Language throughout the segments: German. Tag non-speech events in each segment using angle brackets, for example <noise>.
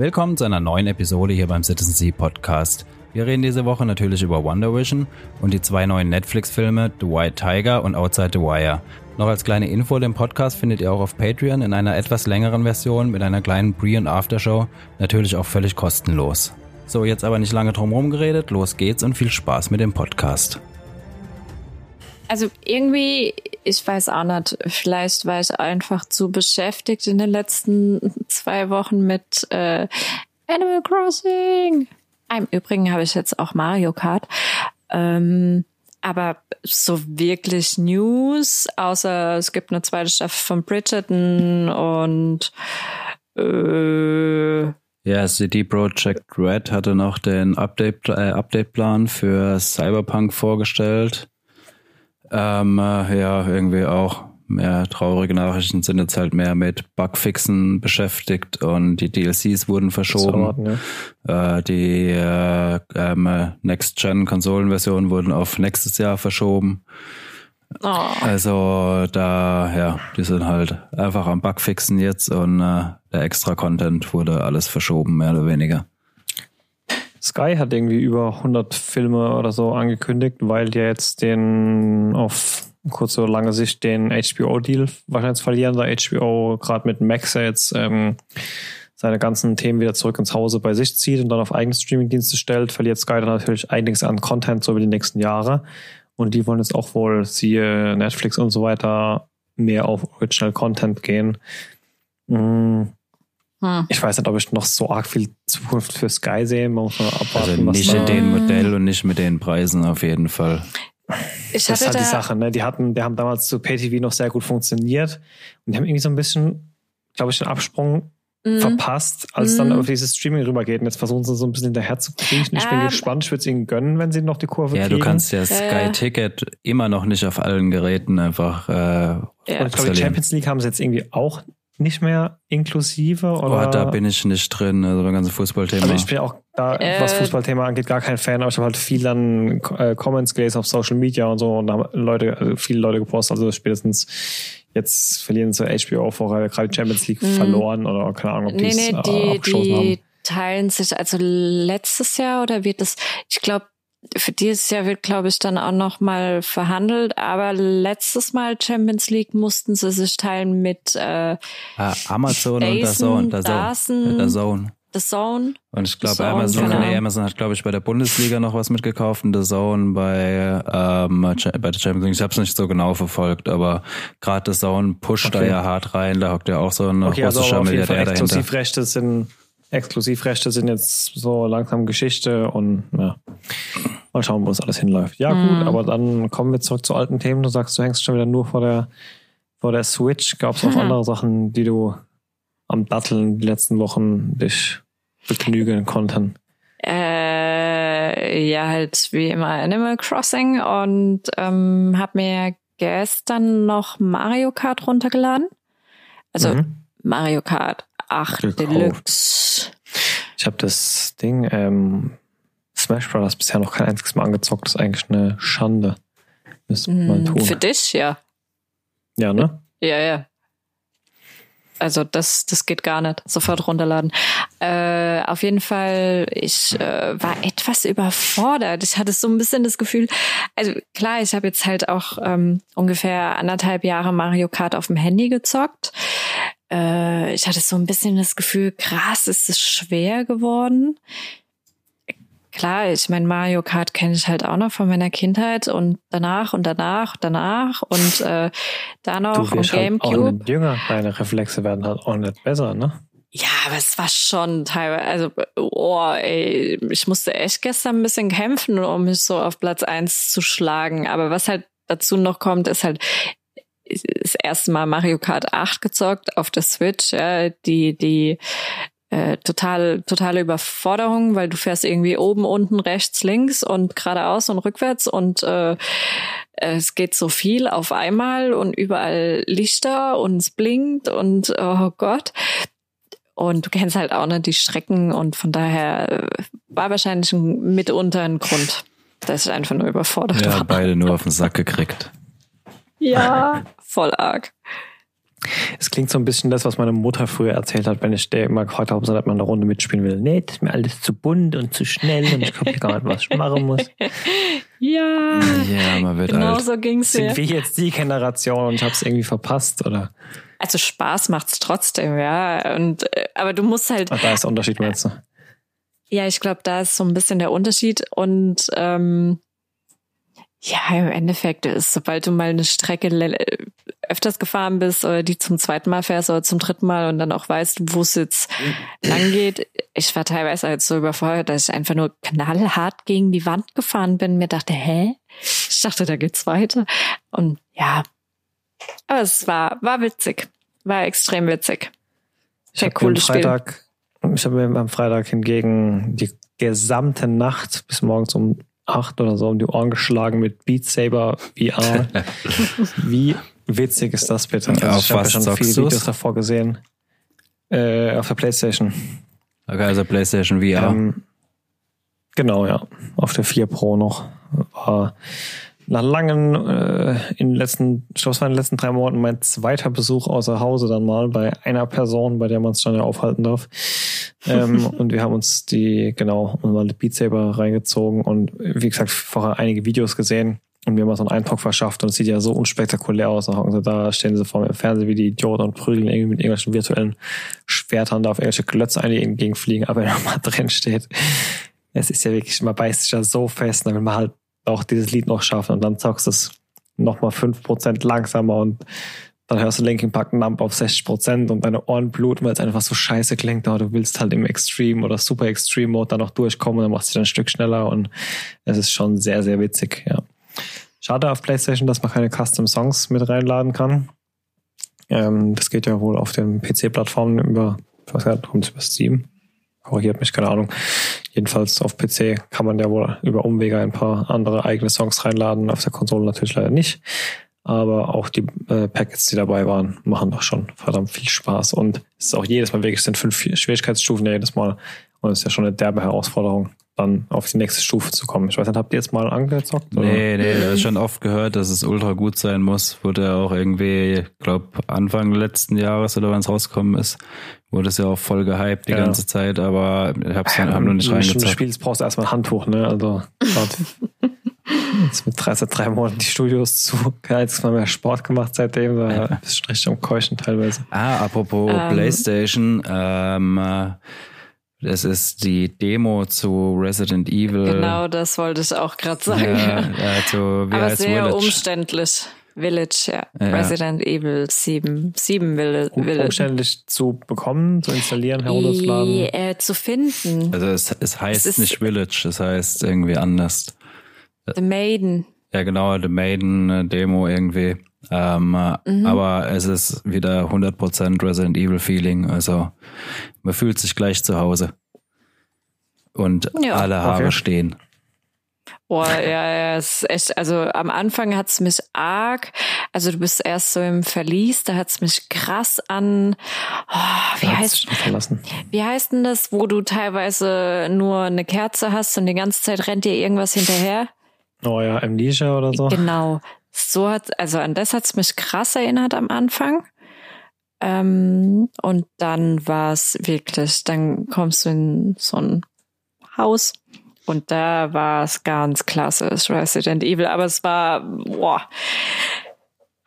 Willkommen zu einer neuen Episode hier beim Citizen Sea Podcast. Wir reden diese Woche natürlich über Wonder Vision und die zwei neuen Netflix-Filme The White Tiger und Outside the Wire. Noch als kleine Info, den Podcast findet ihr auch auf Patreon in einer etwas längeren Version mit einer kleinen Pre- und Aftershow, natürlich auch völlig kostenlos. So, jetzt aber nicht lange drum herum geredet, los geht's und viel Spaß mit dem Podcast. Also irgendwie, ich weiß auch nicht, vielleicht war ich einfach zu beschäftigt in den letzten zwei Wochen mit äh, Animal Crossing. Im Übrigen habe ich jetzt auch Mario Kart. Ähm, aber so wirklich News, außer es gibt eine zweite Staffel von Bridgerton und äh, ja, CD Projekt Red hatte noch den Update, äh, Update-Plan für Cyberpunk vorgestellt. Ähm, äh, ja, irgendwie auch mehr traurige Nachrichten sind jetzt halt mehr mit Bugfixen beschäftigt und die DLCs wurden verschoben. Ja. äh, die äh, ähm, Next-Gen-Konsolenversionen wurden auf nächstes Jahr verschoben. Oh. Also da, ja, die sind halt einfach am Bugfixen jetzt und äh, der extra Content wurde alles verschoben, mehr oder weniger. Sky hat irgendwie über 100 Filme oder so angekündigt, weil die jetzt den auf kurze oder lange Sicht den HBO-Deal wahrscheinlich verlieren, da HBO gerade mit Max jetzt ähm, seine ganzen Themen wieder zurück ins Hause bei sich zieht und dann auf eigene Streamingdienste stellt, verliert Sky dann natürlich einiges an Content so über die nächsten Jahre. Und die wollen jetzt auch wohl, siehe Netflix und so weiter, mehr auf Original Content gehen. Hm. Hm. Ich weiß nicht, ob ich noch so arg viel Zukunft für Sky sehe. Man muss mal abwarten, also nicht in dem Modell und nicht mit den Preisen auf jeden Fall. Ich das ist halt da die Sache, ne? Die hatten, die haben damals zu PayTV noch sehr gut funktioniert und die haben irgendwie so ein bisschen, glaube ich, den Absprung mhm. verpasst, als mhm. dann auf dieses Streaming rübergeht. Und jetzt versuchen sie so ein bisschen hinterher zu kriechen. Ich bin ähm. gespannt, ich würde es ihnen gönnen, wenn sie noch die Kurve ja, kriegen. Ja, du kannst ja Sky Ticket immer noch nicht auf allen Geräten einfach. Äh, ja. Und ich glaube, die Champions League haben sie jetzt irgendwie auch nicht mehr inklusive? Oder? Oh, da bin ich nicht drin, also beim ganzen Fußballthema. Also ich bin auch da, äh, was Fußballthema angeht, gar kein Fan, aber ich habe halt viel dann äh, Comments gelesen auf Social Media und so und da haben Leute, also viele Leute gepostet, also spätestens jetzt verlieren sie HBO vorher gerade die Champions League mhm. verloren oder keine Ahnung, ob nee, nee, äh, die, die haben. teilen sich, also letztes Jahr oder wird es, ich glaube, für dieses Jahr wird, glaube ich, dann auch noch mal verhandelt. Aber letztes Mal Champions League mussten sie sich teilen mit äh, ah, Amazon Dazen, und der Zone. Der Zone. Der Zone. The Zone. Und ich glaube, Amazon, genau. nee, Amazon hat, glaube ich, bei der Bundesliga noch was mitgekauft und The Zone bei, ähm, bei der Champions League. Ich habe es nicht so genau verfolgt, aber gerade The Zone pusht okay. da ja hart rein. Da hockt ja auch so ein okay, russischer also Milliardär dahinter. Exklusivrechte sind, Exklusivrechte sind jetzt so langsam Geschichte und ja. Mal schauen, wo es alles hinläuft. Ja, mhm. gut, aber dann kommen wir zurück zu alten Themen. Du sagst, du hängst schon wieder nur vor der, vor der Switch. Gab es auch andere Sachen, die du am Datteln die letzten Wochen dich begnügen konnten? Äh, ja, halt wie immer Animal Crossing und ähm, habe mir gestern noch Mario Kart runtergeladen. Also mhm. Mario Kart 8 Gekauft. Deluxe. Ich habe das Ding ähm, Smash Brothers bisher noch kein einziges Mal angezockt. Das ist eigentlich eine Schande. Müsste man mm, tun. Für dich, ja. Ja, ne? Ja, ja. Also das, das geht gar nicht. Sofort runterladen. Äh, auf jeden Fall, ich äh, war etwas überfordert. Ich hatte so ein bisschen das Gefühl, also klar, ich habe jetzt halt auch ähm, ungefähr anderthalb Jahre Mario Kart auf dem Handy gezockt. Äh, ich hatte so ein bisschen das Gefühl, krass, ist es schwer geworden klar, ich mein Mario Kart kenne ich halt auch noch von meiner Kindheit und danach und danach, danach und äh, da noch und Gamecube. Halt auch nicht jünger, deine Reflexe werden halt auch nicht besser, ne? Ja, aber es war schon teilweise, also, oh, ey, ich musste echt gestern ein bisschen kämpfen, um mich so auf Platz eins zu schlagen. Aber was halt dazu noch kommt, ist halt, das erste Mal Mario Kart 8 gezockt auf der Switch, ja, die, die äh, total, totale Überforderung, weil du fährst irgendwie oben, unten, rechts, links und geradeaus und rückwärts und äh, es geht so viel auf einmal und überall Lichter und es blinkt und oh Gott. Und du kennst halt auch nicht die Strecken und von daher äh, war wahrscheinlich ein, mitunter ein Grund, dass ich einfach nur überfordert ja, war. beide nur auf den Sack gekriegt. Ja, <laughs> voll arg. Es klingt so ein bisschen das, was meine Mutter früher erzählt hat, wenn ich der immer gefragt habe, ob man eine Runde mitspielen will. Nee, das ist mir alles zu bunt und zu schnell und ich glaube gar nicht, was ich machen muss. <laughs> Ja, Ja, man wird genau alt. so ging's Sind wir jetzt die Generation und ich habe es irgendwie verpasst? Oder? Also Spaß macht's trotzdem, ja. Und äh, aber du musst halt, Ach, da ist der Unterschied, meinst du? ja, ich glaube, da ist so ein bisschen der Unterschied. Und ähm, ja, im Endeffekt ist, sobald du mal eine Strecke le- öfters gefahren bist oder die zum zweiten Mal fährst oder zum dritten Mal und dann auch weißt, wo es jetzt <clears throat> lang geht. Ich war teilweise halt so überfordert, dass ich einfach nur knallhart gegen die Wand gefahren bin. Mir dachte, hä? Ich dachte, da geht's weiter. Und ja, aber es war, war witzig. War extrem witzig. Ich habe am cooles Spiel. Freitag, ich habe mir am Freitag hingegen die gesamte Nacht bis morgens um acht oder so um die Ohren geschlagen mit Beat Saber VR. <laughs> Wie witzig ist das bitte? Also Auf ich habe ja schon viele du's? Videos davor gesehen. Äh, auf der Playstation. Okay, also PlayStation VR. Ähm, genau, ja. Auf der 4 Pro noch. War nach langen, äh, in den letzten, ich glaube, es war in den letzten drei Monaten mein zweiter Besuch außer Hause dann mal bei einer Person, bei der man es dann ja aufhalten darf. ähm, <laughs> und wir haben uns die, genau, mal Beat Saber reingezogen und wie gesagt, vorher einige Videos gesehen und mir mal so einen Eindruck verschafft und es sieht ja so unspektakulär aus. Da hocken sie da, stehen sie vor mir im Fernsehen wie die Idioten und prügeln irgendwie mit irgendwelchen virtuellen Schwertern da auf irgendwelche Klötze ein, die entgegenfliegen, aber wenn man mal <laughs> drin steht, es ist ja wirklich, man beißt sich ja so fest, dann will man halt auch dieses Lied noch schaffen und dann zockst du es nochmal 5% langsamer und dann hörst du Linkin Park Nump auf 60% und deine Ohren bluten, weil es einfach so scheiße klingt, aber du willst halt im Extreme oder Super Extreme Mode dann noch durchkommen und dann machst du dann ein Stück schneller und es ist schon sehr, sehr witzig, ja. Schade auf PlayStation, dass man keine Custom Songs mit reinladen kann. Ähm, das geht ja wohl auf den PC-Plattformen über, ich weiß nicht, kommt über Steam? Korrigiert mich, keine Ahnung. Jedenfalls auf PC kann man ja wohl über Umwege ein paar andere eigene Songs reinladen, auf der Konsole natürlich leider nicht. Aber auch die äh, Packets, die dabei waren, machen doch schon verdammt viel Spaß. Und es ist auch jedes Mal wirklich, es sind fünf Schwierigkeitsstufen ja jedes Mal. Und es ist ja schon eine derbe Herausforderung, dann auf die nächste Stufe zu kommen. Ich weiß nicht, habt ihr jetzt mal angezockt? oder? Nee, nee, das ist schon oft gehört, dass es ultra gut sein muss. Wurde ja auch irgendwie, glaub, Anfang letzten Jahres oder wann es rausgekommen ist, wurde es ja auch voll gehypt die Ja. ganze Zeit, aber ich hab's noch, hab noch nicht Wenn du spielst, brauchst du erstmal ein Handtuch, ne? Also, jetzt <laughs> mit drei, seit drei Monaten die Studios zu. Kein einziges Mal mehr Sport gemacht seitdem. Da bist du schon richtig am Keuchen teilweise. Ah, apropos Ähm. PlayStation, ähm, äh, das ist die Demo zu Resident Evil. Genau, das wollte ich auch gerade sagen. Ja, zu, wie Aber heißt sehr Village? umständlich. Village, ja. Ja. Resident Evil 7. 7 Village. Um, umständlich zu bekommen, zu installieren, herunterzuladen. Äh, zu finden. Also es, es heißt Es nicht Village, es heißt irgendwie anders. The Maiden. Ja, genau, The Maiden äh, Demo irgendwie. Ähm, äh, Mhm. Aber es ist wieder 100% Resident Evil Feeling. Also man fühlt sich gleich zu Hause. Und Ja. alle Haare Okay. stehen. Boah, ja, ja, es ist echt, also am Anfang hat's mich arg, also du bist erst so im Verlies, da hat's mich krass an, oh, wie Da heißt, wie heißt denn das, wo du teilweise nur eine Kerze hast und die ganze Zeit rennt dir irgendwas hinterher? Oh ja, Amnesia oder so. Genau. So hat, also an das hat's mich krass erinnert am Anfang. Ähm, und dann war's wirklich, dann kommst du in so ein Haus und da war's ganz klassisch Resident Evil, aber es war, boah,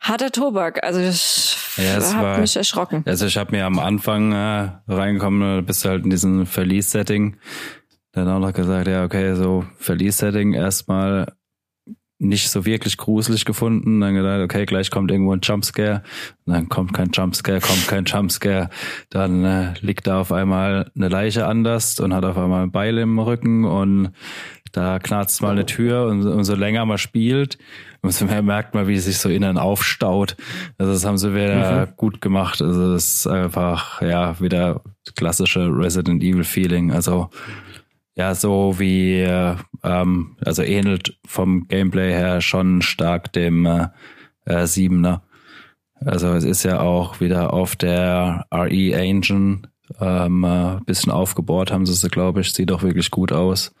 harter Tobak. Also ich Ja, es hab war- mich erschrocken. Also ich habe mir am Anfang äh, reingekommen, bist du halt in diesem Verlies-Setting. Dann auch noch gesagt, ja, okay, so Verlies-Setting erstmal nicht so wirklich gruselig gefunden. Dann gedacht, okay, gleich kommt irgendwo ein Jumpscare. Und dann kommt kein Jumpscare, kommt kein Jumpscare. Dann äh, liegt da auf einmal eine Leiche anders und hat auf einmal ein Beil im Rücken und da knarzt mal eine Tür und umso länger man spielt, umso mehr merkt man, wie es sich so innen aufstaut. Also das haben sie wieder gut gemacht. Also das ist einfach, ja, wieder klassische Resident Evil Feeling. Also ja, so wie, äh, ähm, also ähnelt vom Gameplay her schon stark dem äh, äh, 7er. Also es ist ja auch wieder auf der RE Engine ähm, äh, bisschen aufgebohrt haben sie es, glaube ich. Sieht auch wirklich gut aus.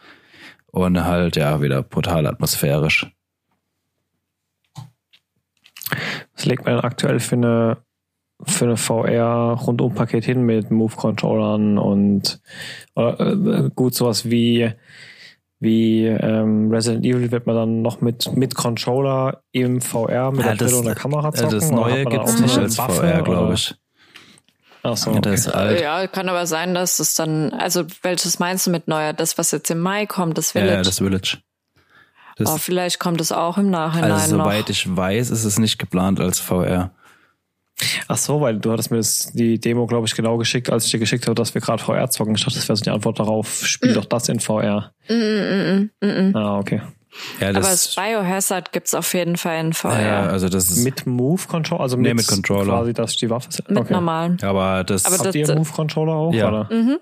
Und halt, ja, wieder brutal atmosphärisch. Was legt man denn aktuell für eine für eine VR-Rundum-Paket hin mit Move-Controllern und oder, äh, gut sowas wie wie ähm, Resident Evil wird man dann noch mit, mit Controller im VR mit Ja, der Brille und der Kamera äh, zocken. das Neue gibt es nicht als Waffe, VR, glaube ich. Ach so, Ja, okay. das ist alt. Ja, kann aber sein, dass es dann, also welches meinst du mit neuer? Das, was jetzt im Mai kommt, das Village. ja, das Village. Das, oh, vielleicht kommt es auch im Nachhinein also noch. soweit ich weiß, ist es nicht geplant als VR. Ach so, weil du hattest mir das, die Demo, glaube ich, genau geschickt, als ich dir geschickt habe, dass wir gerade VR zocken. Ich dachte, das wäre so die Antwort darauf. Spiel Mhm. doch das in VR. Mm, mm, mm, mm, mm. Ah, okay. Ja, Aber das, das Biohazard gibt's auf jeden Fall in VR. ja, also das ist, Mit Move-Controller? Also Nee, mit, mit Controller. Quasi, dass die Waffe ist. mit okay. normalen. aber das, Aber Habt das- ihr Move-Controller auch? Ja. Oder? Mhm.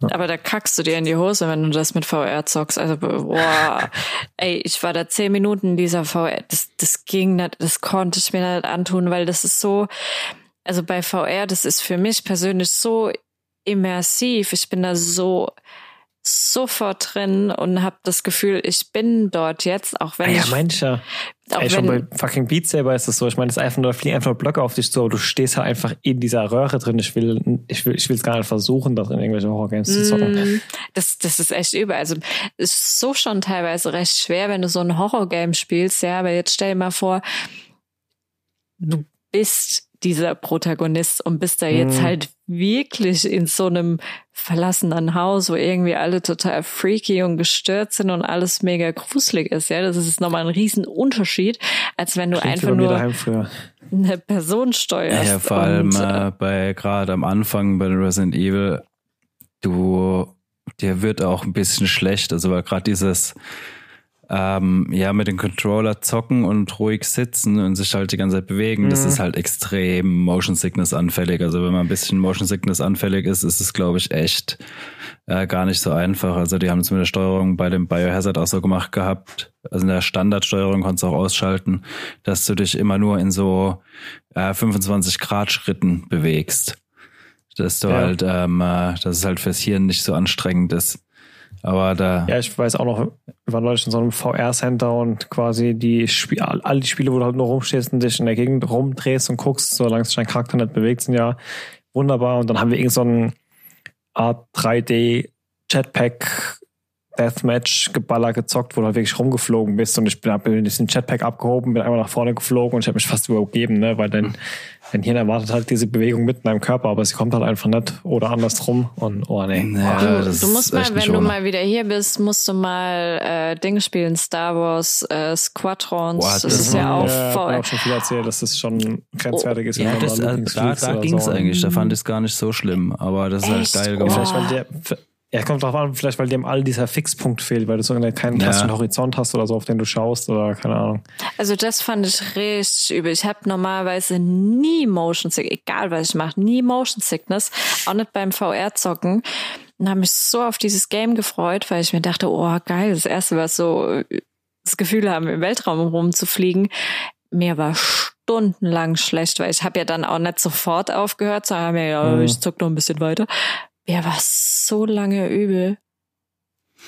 Ja. Aber da kackst du dir in die Hose, wenn du das mit VR zockst. Also, boah, <laughs> ey, ich war da zehn Minuten in dieser VR. Das, das ging nicht, das konnte ich mir nicht antun, weil das ist so, also bei VR, das ist für mich persönlich so immersiv. Ich bin da so sofort drin und habe das Gefühl, ich bin dort jetzt, auch wenn Ah, ja, ich, ja. Auch Ey, schon bei fucking Beat Saber ist das so. Ich meine, es ist einfach nur, fliegen einfach nur Blöcke auf dich zu, aber du stehst halt einfach in dieser Röhre drin. Ich will, ich will, ich will es gar nicht versuchen, da drin irgendwelche Horror-Games zu zocken. Mm, Das, das ist echt übel. Also ist so schon teilweise recht schwer, wenn du so ein Horrorgame spielst, ja, aber jetzt stell dir mal vor, du bist dieser Protagonist und bist da jetzt Mhm. halt wirklich in so einem verlassenen Haus, wo irgendwie alle total freaky und gestört sind und alles mega gruselig ist, ja. Das ist nochmal ein riesen Unterschied, als wenn du Klingt einfach nur eine Person steuerst. ja, vor allem und, äh, äh, bei gerade am Anfang bei Resident Evil, du, dir wird auch ein bisschen schlecht. Also weil gerade dieses ähm, ja mit dem Controller zocken und ruhig sitzen und sich halt die ganze Zeit bewegen, das Mhm. ist halt extrem Motion Sickness anfällig. Also wenn man ein bisschen Motion Sickness anfällig ist, ist es glaube ich echt äh, gar nicht so einfach. Also die haben es mit der Steuerung bei dem Biohazard auch so gemacht gehabt. Also in der Standardsteuerung konntest du auch ausschalten, dass du dich immer nur in so äh, 25 Grad Schritten bewegst. Dass du Ja. halt, ähm, äh, dass es halt fürs Hirn nicht so anstrengend ist. Aber da, Ja, ich weiß auch noch, wir waren neulich in so einem VR-Center und quasi die Spiel, all all die Spiele, wo du halt nur rumstehst und dich in der Gegend rumdrehst und guckst, solange sich dein Charakter nicht bewegt, sind ja wunderbar. Und dann haben wir irgend so einen Art 3D Jetpack Deathmatch Geballer gezockt, wo du halt wirklich rumgeflogen bist und ich bin, hab mir diesen Jetpack abgehoben, bin einmal nach vorne geflogen und ich habe mich fast übergeben, ne, weil dein, dein Hirn erwartet halt diese Bewegung mit in deinem Körper, aber sie kommt halt einfach nicht oder andersrum und oh nee. Ja, Du, du musst ist mal, wenn du ohne. mal wieder hier bist, musst du mal äh, Dinge spielen, Star Wars, äh, Squadrons. Boah, das, ist ja auch ja, mir voll. auch schon viel erzählt, dass das schon grenzwertig ist. wenn Ja, man das, äh, da, da oder ging's so. eigentlich. Da fand ich es gar nicht so schlimm. Aber das ist Echt? halt geil Oh. gemacht. Vielleicht, weil der, ja, kommt drauf an, vielleicht, weil dem all dieser Fixpunkt fehlt, weil du so eine- keinen Ja. klassischen Horizont hast oder so, auf den du schaust oder keine Ahnung. Also das fand ich richtig übel. Ich habe normalerweise nie Motion Sickness, egal was ich mache, nie Motion Sickness, auch nicht beim VR-Zocken. Und habe mich so auf dieses Game gefreut, weil ich mir dachte, oh geil, das erste, was so äh, das Gefühl haben, im Weltraum rumzufliegen. Mir war stundenlang schlecht, weil ich habe ja dann auch nicht sofort aufgehört, sondern mir, ja, Mhm. ich zock noch ein bisschen weiter. Mir war so lange übel.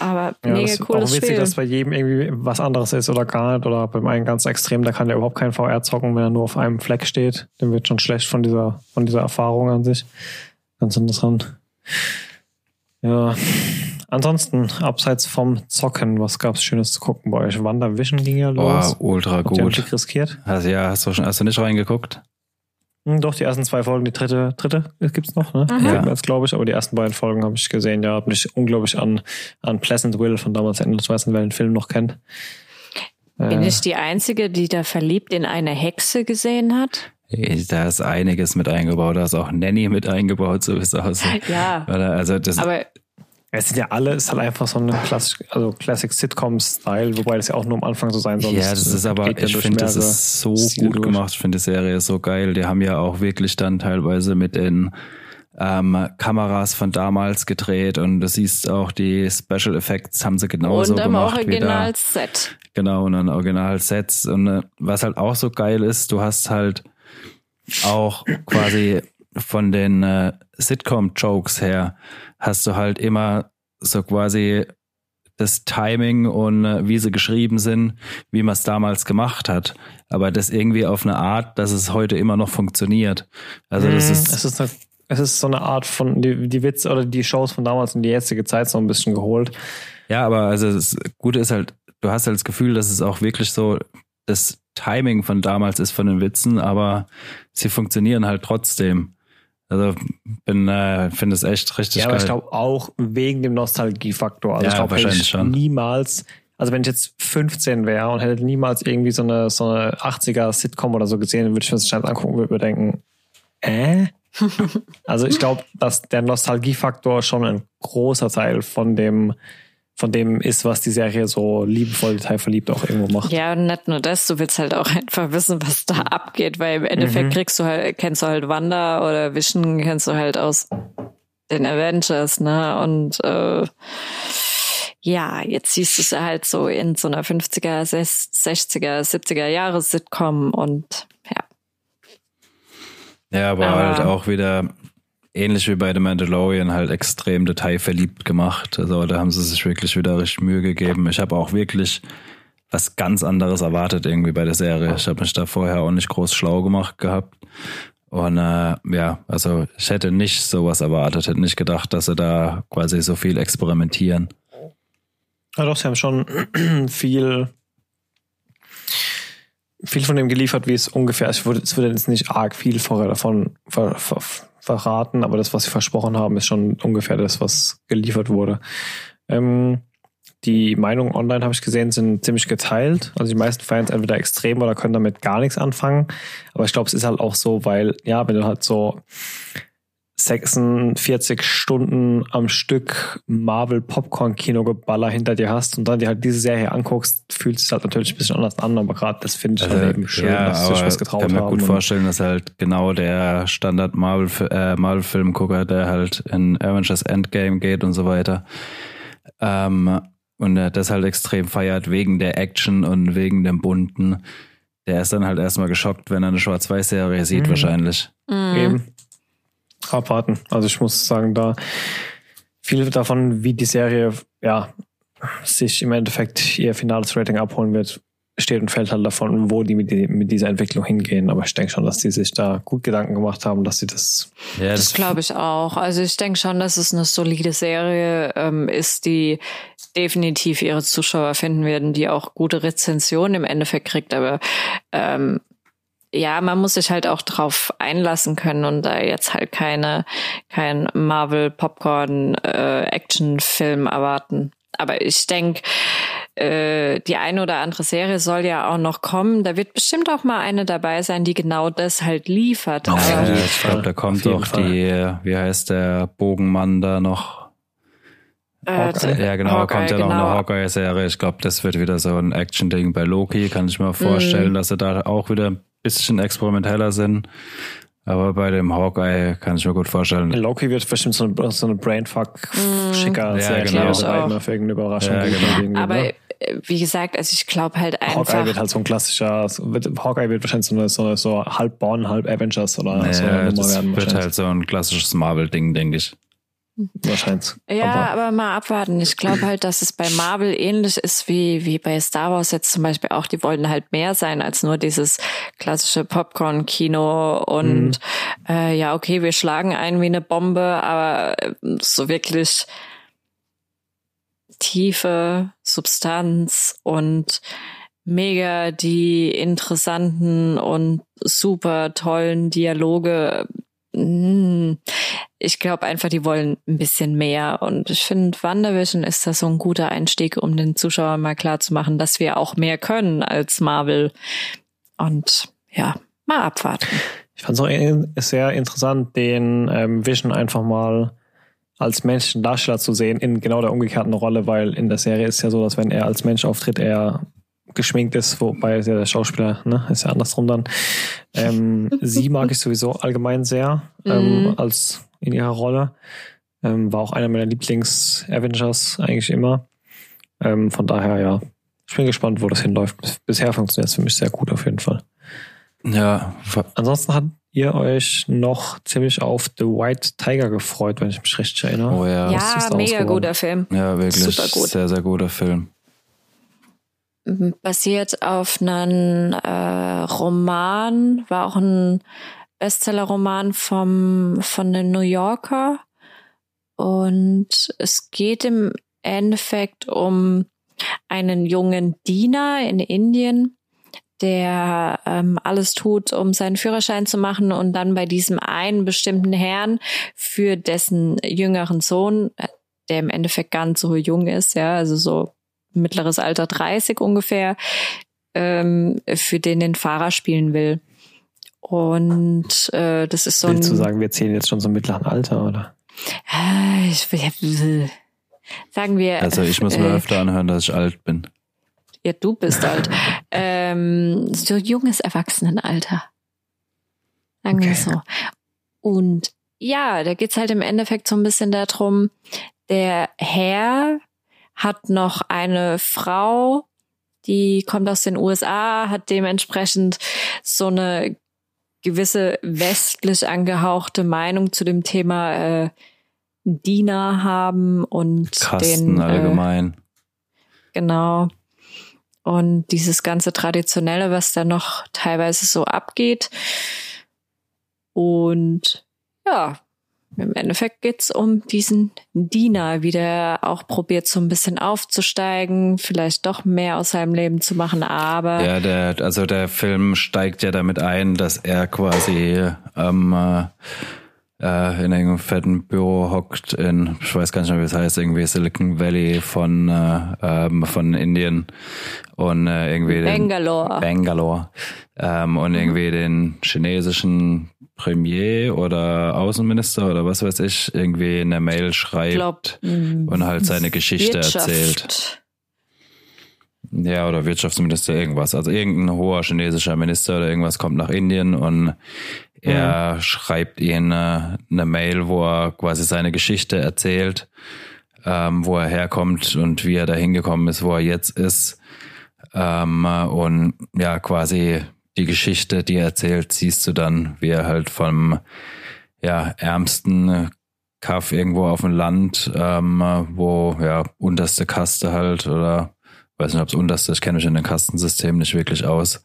Aber Ja, mega das ist auch cooles witzig, Spiel. dass bei jedem irgendwie was anderes ist oder gar nicht. Oder beim einen ganz extrem, da kann der überhaupt kein VR zocken, wenn er nur auf einem Fleck steht. Dem wird schon schlecht von dieser, von dieser Erfahrung an sich. Ganz interessant. Ja. Ansonsten, abseits vom Zocken, was gab's Schönes zu gucken bei euch? WandaVision ging ja los. Boah, ultra Habt ihr gut. Blick riskiert? Also, ja, hast du, schon, hast du nicht reingeguckt? Hm, doch, die ersten zwei Folgen, die dritte, dritte gibt's noch, ne? Mhm. Ja. Glaube ich, aber die ersten beiden Folgen habe ich gesehen, ja, habe mich unglaublich an, an Pleasant Will von damals erinnert. Ich weiß nicht, wer den Film noch kennt. Bin Äh, ich die Einzige, die da verliebt in eine Hexe gesehen hat? Da ist einiges mit eingebaut. Da ist auch Nanny mit eingebaut, so wie es aussieht. Ja. Also, das, Aber Es sind ja alle, ist halt einfach so ein Classic, also Classic Sitcom-Style, wobei das ja auch nur am Anfang so sein soll. ja, das ist aber, ja ich finde, das ist so Stile gut durch. gemacht. Ich finde die Serie so geil. Die haben ja auch wirklich dann teilweise mit den ähm, Kameras von damals gedreht und du siehst auch die Special Effects haben sie genauso und am gemacht wie da. Original-Set. Genau, und dann Original-Sets. Und äh, was halt auch so geil ist, du hast halt auch quasi von den äh, Sitcom-Jokes her, hast du halt immer so quasi das Timing und äh, wie sie geschrieben sind, wie man es damals gemacht hat. Aber das irgendwie auf eine Art, dass es heute immer noch funktioniert. Also das Mhm. ist, es ist, eine, es ist so eine Art von, die, die Witze oder die Shows von damals in die jetzige Zeit so ein bisschen geholt. ja, aber also das Gute ist halt, du hast halt das Gefühl, dass es auch wirklich so das Timing von damals ist von den Witzen, aber sie funktionieren halt trotzdem. Also bin, äh, finde es echt richtig Ja, aber geil. ich glaube auch wegen dem Nostalgiefaktor. Also Ja, ich glaube, wahrscheinlich ich schon. niemals, also wenn ich jetzt 15 wäre und hätte niemals irgendwie so eine, so eine 80er Sitcom oder so gesehen, würde ich mir das wahrscheinlich angucken und würde mir denken, äh? <laughs> also ich glaube, dass der Nostalgiefaktor schon ein großer Teil von dem, von dem ist, was die Serie so liebevoll, detailverliebt auch irgendwo macht. Ja, und nicht nur das, du willst halt auch <laughs> einfach wissen, was da abgeht, weil im Endeffekt Mhm. kriegst du halt, kennst du halt Wanda oder Vision kennst du halt aus den Avengers, ne? Und äh, ja, jetzt siehst du es halt so in so einer 50er, 60er, 70er Jahre Sitcom und ja. Ja, aber Aber- halt auch wieder ähnlich wie bei The Mandalorian halt extrem detailverliebt gemacht. Also da haben sie sich wirklich wieder richtig Mühe gegeben. Ich habe auch wirklich was ganz anderes erwartet irgendwie bei der Serie. Ich habe mich da vorher auch nicht groß schlau gemacht gehabt. Und äh, ja, also ich hätte nicht sowas erwartet, hätte nicht gedacht, dass sie da quasi so viel experimentieren. Ja, doch, sie haben schon <clears throat> viel, viel von dem geliefert, wie es ungefähr ist. Es wurde jetzt nicht arg viel vorher davon ver, verraten, aber das, was sie versprochen haben, ist schon ungefähr das, was geliefert wurde. Ähm, die Meinungen online, habe ich gesehen, sind ziemlich geteilt. Also die meisten Fans entweder extrem oder können damit gar nichts anfangen. Aber ich glaube, es ist halt auch so, weil, ja, wenn du halt so 46 Stunden am Stück Marvel Popcorn Kino Geballer hinter dir hast und dann dir halt diese Serie anguckst, fühlt sich halt natürlich ein bisschen anders an, aber gerade das finde ich halt eben schön, Also, ja, dass sie sich aber was getraut kann mir gut vorstellen, dass halt genau der Standard Marvel äh, Marvel Filmgucker, der halt in Avengers Endgame geht und so weiter, ähm, und der das halt extrem feiert wegen der Action und wegen dem bunten. Der ist dann halt erstmal geschockt, wenn er eine Schwarz-Weiß-Serie sieht, Mhm. wahrscheinlich. Mhm. Eben. Abwarten. Also ich muss sagen, da viel davon, wie die Serie ja sich im Endeffekt ihr finales Rating abholen wird, steht und fällt halt davon, wo die mit, die mit dieser Entwicklung hingehen. Aber ich denke schon, dass die sich da gut Gedanken gemacht haben, dass sie das Ja, Das glaube ich auch. Also ich denke schon, dass es eine solide Serie ähm, ist, die definitiv ihre Zuschauer finden werden, die auch gute Rezensionen im Endeffekt kriegt. Aber ähm, ja, man muss sich halt auch drauf einlassen können und da jetzt halt keine kein Marvel Popcorn äh, Actionfilm erwarten. Aber ich denke, äh, die eine oder andere Serie soll ja auch noch kommen. Da wird bestimmt auch mal eine dabei sein, die genau das halt liefert. Auf Ja, ich glaube, da kommt Fall. die, wie heißt der Bogenmann da noch? Äh, Hawkeye. Ja, genau, Hawkeye, kommt ja noch genau. eine Hawkeye-Serie. Ich glaube, das wird wieder so ein Action-Ding bei Loki. Kann ich mir vorstellen, Mhm. dass sie da auch wieder ein bisschen experimenteller sind. Aber bei dem Hawkeye kann ich mir gut vorstellen. Loki wird bestimmt so eine, so eine Brainfuck schicker Ja, Serie genau. für irgendeine Überraschung. Ja, genau. Aber ne? äh, wie gesagt, also ich glaube halt Hawkeye einfach. wird halt so ein klassischer, so- wird, Hawkeye wird wahrscheinlich so eine, so, eine, so halb Born, halb Avengers oder so eine Ja, Nummer das werden wird halt so ein klassisches Marvel-Ding, denke ich. Wahrscheinlich. ja, Aber- aber, mal abwarten. Ich glaube halt, dass es bei Marvel ähnlich ist wie, wie bei Star Wars jetzt zum Beispiel auch. Die wollen halt mehr sein als nur dieses klassische Popcorn-Kino und äh, ja, okay, wir schlagen ein wie eine Bombe, aber äh, so wirklich tiefe Substanz und mega die interessanten und super tollen Dialoge. Mm, Ich glaube einfach, die wollen ein bisschen mehr. Und ich finde, WandaVision ist da so ein guter Einstieg, um den Zuschauern mal klar zu machen, dass wir auch mehr können als Marvel. Und ja, mal abwarten. Ich fand es auch sehr interessant, den ähm, Vision einfach mal als menschlichen Darsteller zu sehen, in genau der umgekehrten Rolle, weil in der Serie ist ja so, dass wenn er als Mensch auftritt, er geschminkt ist, wobei der Schauspieler, ne, ist ja andersrum dann. Ähm, <laughs> sie mag ich sowieso allgemein sehr, ähm, Mhm. als in ihrer Rolle. Ähm, war auch einer meiner Lieblings-Avengers eigentlich immer. Ähm, von daher, ja, ich bin gespannt, wo das hinläuft. Bisher funktioniert es für mich sehr gut auf jeden Fall. Ja, Ansonsten hat ihr euch noch ziemlich auf The White Tiger gefreut, wenn ich mich recht erinnere. Oh ja. Ja, mega guter Film. Ja, wirklich. Super gut. Sehr, sehr guter Film. Basiert auf einem äh, Roman, war auch ein Bestseller-Roman vom, von den New Yorker. Und es geht im Endeffekt um einen jungen Diener in Indien, der ähm, alles tut, um seinen Führerschein zu machen und dann bei diesem einen bestimmten Herrn für dessen jüngeren Sohn, äh, der im Endeffekt ganz so jung ist, ja, also so mittleres Alter 30 ungefähr, ähm, für den den Fahrer spielen will. Und äh, das ist so Willst ein. du sagen, wir zählen jetzt schon zum mittleren Alter, oder? Äh, ich will, sagen wir. Also ich muss mir äh, öfter anhören, dass ich alt bin. Ja, du bist alt. <laughs> ähm, so junges Erwachsenenalter. Sagen wir Okay. so. Und ja, da geht's halt im Endeffekt so ein bisschen darum, der Herr hat noch eine Frau, die kommt aus den USA, hat dementsprechend so eine gewisse westlich angehauchte Meinung zu dem Thema äh, Diener haben und Kasten den äh, allgemein. Genau. Und dieses ganze Traditionelle, was da noch teilweise so abgeht. Und ja, im Endeffekt geht's um diesen Diener, wie der auch probiert, so ein bisschen aufzusteigen, vielleicht doch mehr aus seinem Leben zu machen, aber Ja, der, also der Film steigt ja damit ein, dass er quasi ähm, äh, äh, in einem fetten Büro hockt in, ich weiß gar nicht mehr, wie es heißt, irgendwie Silicon Valley von, äh, ähm, von Indien und äh, irgendwie den Bangalore. Bangalore ähm, und irgendwie den chinesischen Premier oder Außenminister oder was weiß ich irgendwie in der Mail schreibt Glaub, mh, und halt seine Geschichte Wirtschaft. erzählt. Ja, oder Wirtschaftsminister, irgendwas. Also irgendein hoher chinesischer Minister oder irgendwas kommt nach Indien und er schreibt ihnen äh, eine Mail, wo er quasi seine Geschichte erzählt, ähm, wo er herkommt und wie er da hingekommen ist, wo er jetzt ist. Ähm, und ja, quasi die Geschichte, die er erzählt, siehst du dann, wie er halt vom ja, ärmsten Kaff irgendwo auf dem Land, ähm, wo ja unterste Kaste halt oder weiß nicht, ob es unterste, ich kenne mich in dem Kastensystem nicht wirklich aus.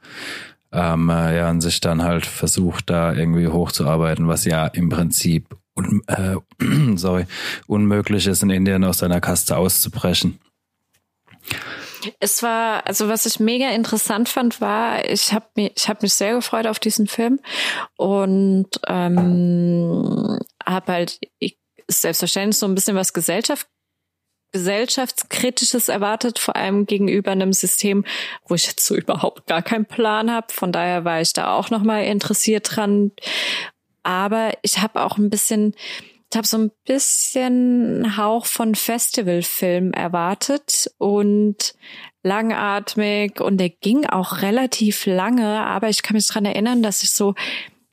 Ähm, äh, ja, und sich dann halt versucht, da irgendwie hochzuarbeiten, was ja im Prinzip un äh, <clears throat> sorry, unmöglich ist, in Indien aus seiner Kaste auszubrechen. Es war, also was ich mega interessant fand, war, ich habe mich, ich habe mich sehr gefreut auf diesen Film und ähm, habe halt ich, selbstverständlich so ein bisschen was Gesellschaft gesellschaftskritisches erwartet, vor allem gegenüber einem System, wo ich jetzt so überhaupt gar keinen Plan habe. Von daher war ich da auch noch mal interessiert dran. Aber ich habe auch ein bisschen, habe so ein bisschen Hauch von Festivalfilm erwartet und langatmig und der ging auch relativ lange, aber ich kann mich dran erinnern, dass ich so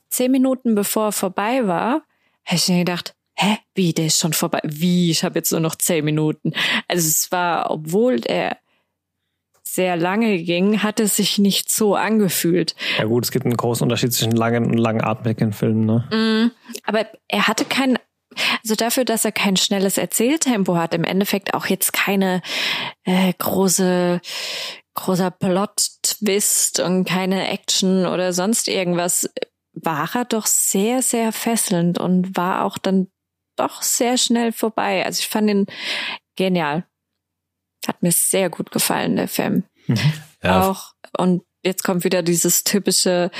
zehn Minuten bevor er vorbei war, hätte ich mir gedacht, hä, wie, der ist schon vorbei? Wie, ich habe jetzt nur noch zehn Minuten. Also es war, obwohl er sehr lange ging, hat es sich nicht so angefühlt. Ja gut, es gibt einen großen Unterschied zwischen langen und langatmigen Filmen, ne? Mm, aber er hatte kein, also dafür, dass er kein schnelles Erzähltempo hat, im Endeffekt auch jetzt keine äh, große großer Plot-Twist und keine Action oder sonst irgendwas, war er doch sehr, sehr fesselnd und war auch dann doch sehr schnell vorbei. Also ich fand ihn genial. Hat mir sehr gut gefallen, der Film. Ja, Auch, und jetzt kommt wieder dieses typische,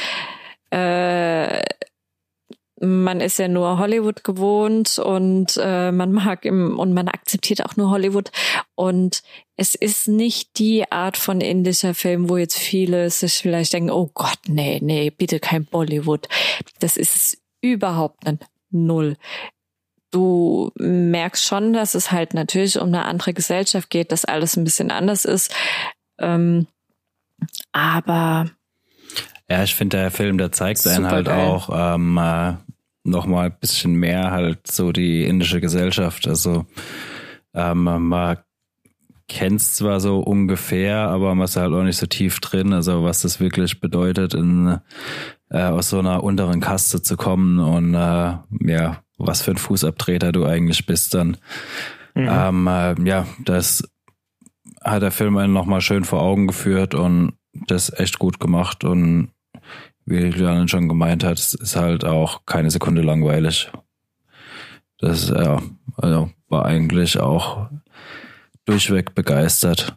äh, man ist ja nur Hollywood gewohnt und äh, man mag im, und man akzeptiert auch nur Hollywood. Und es ist nicht die Art von indischer Film, wo jetzt viele sich vielleicht denken, oh Gott, nee, nee, bitte kein Bollywood. Das ist es überhaupt nicht. Null. Du merkst schon, dass es halt natürlich um eine andere Gesellschaft geht, dass alles ein bisschen anders ist. Ähm, aber Ja, ich finde, der Film, der zeigt einen halt Supergeil. auch ähm, äh, noch mal ein bisschen mehr halt so die indische Gesellschaft. Also ähm, man kennt's zwar so ungefähr, aber man ist halt auch nicht so tief drin. Also was das wirklich bedeutet in äh, aus so einer unteren Kaste zu kommen und äh, ja, was für ein Fußabtreter du eigentlich bist dann. Mhm. Ähm, äh, ja, das hat der Film einen nochmal schön vor Augen geführt und das echt gut gemacht und wie Julian schon gemeint hat, ist halt auch keine Sekunde langweilig. Das ja, also war eigentlich auch durchweg begeistert.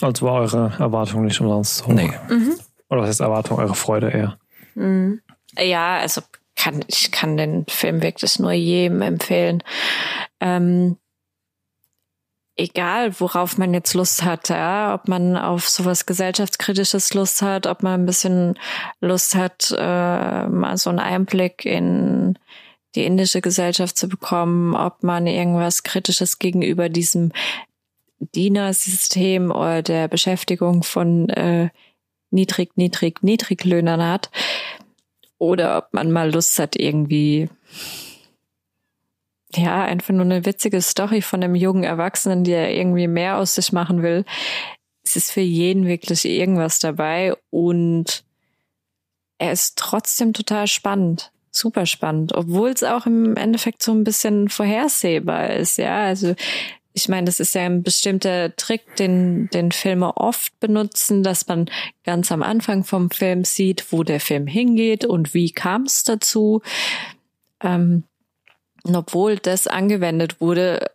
Also war eure Erwartung nicht umsonst hoch? Nee. Mhm. Oder was ist Erwartung, eure Freude eher? Mhm. Ja, also kann, ich kann den Film wirklich nur jedem empfehlen. Ähm, egal, worauf man jetzt Lust hat, ja, ob man auf sowas gesellschaftskritisches Lust hat, ob man ein bisschen Lust hat, äh, mal so einen Einblick in die indische Gesellschaft zu bekommen, ob man irgendwas Kritisches gegenüber diesem Dienersystem oder der Beschäftigung von äh, niedrig, niedrig, niedriglöhnern hat. Oder ob man mal Lust hat, irgendwie ja, einfach nur eine witzige Story von einem jungen Erwachsenen, der irgendwie mehr aus sich machen will. Es ist für jeden wirklich irgendwas dabei und er ist trotzdem total spannend. Super spannend, obwohl es auch im Endeffekt so ein bisschen vorhersehbar ist, ja. Also ich meine, das ist ja ein bestimmter Trick, den, den Filme oft benutzen, dass man ganz am Anfang vom Film sieht, wo der Film hingeht und wie kam es dazu. Ähm, und obwohl das angewendet wurde,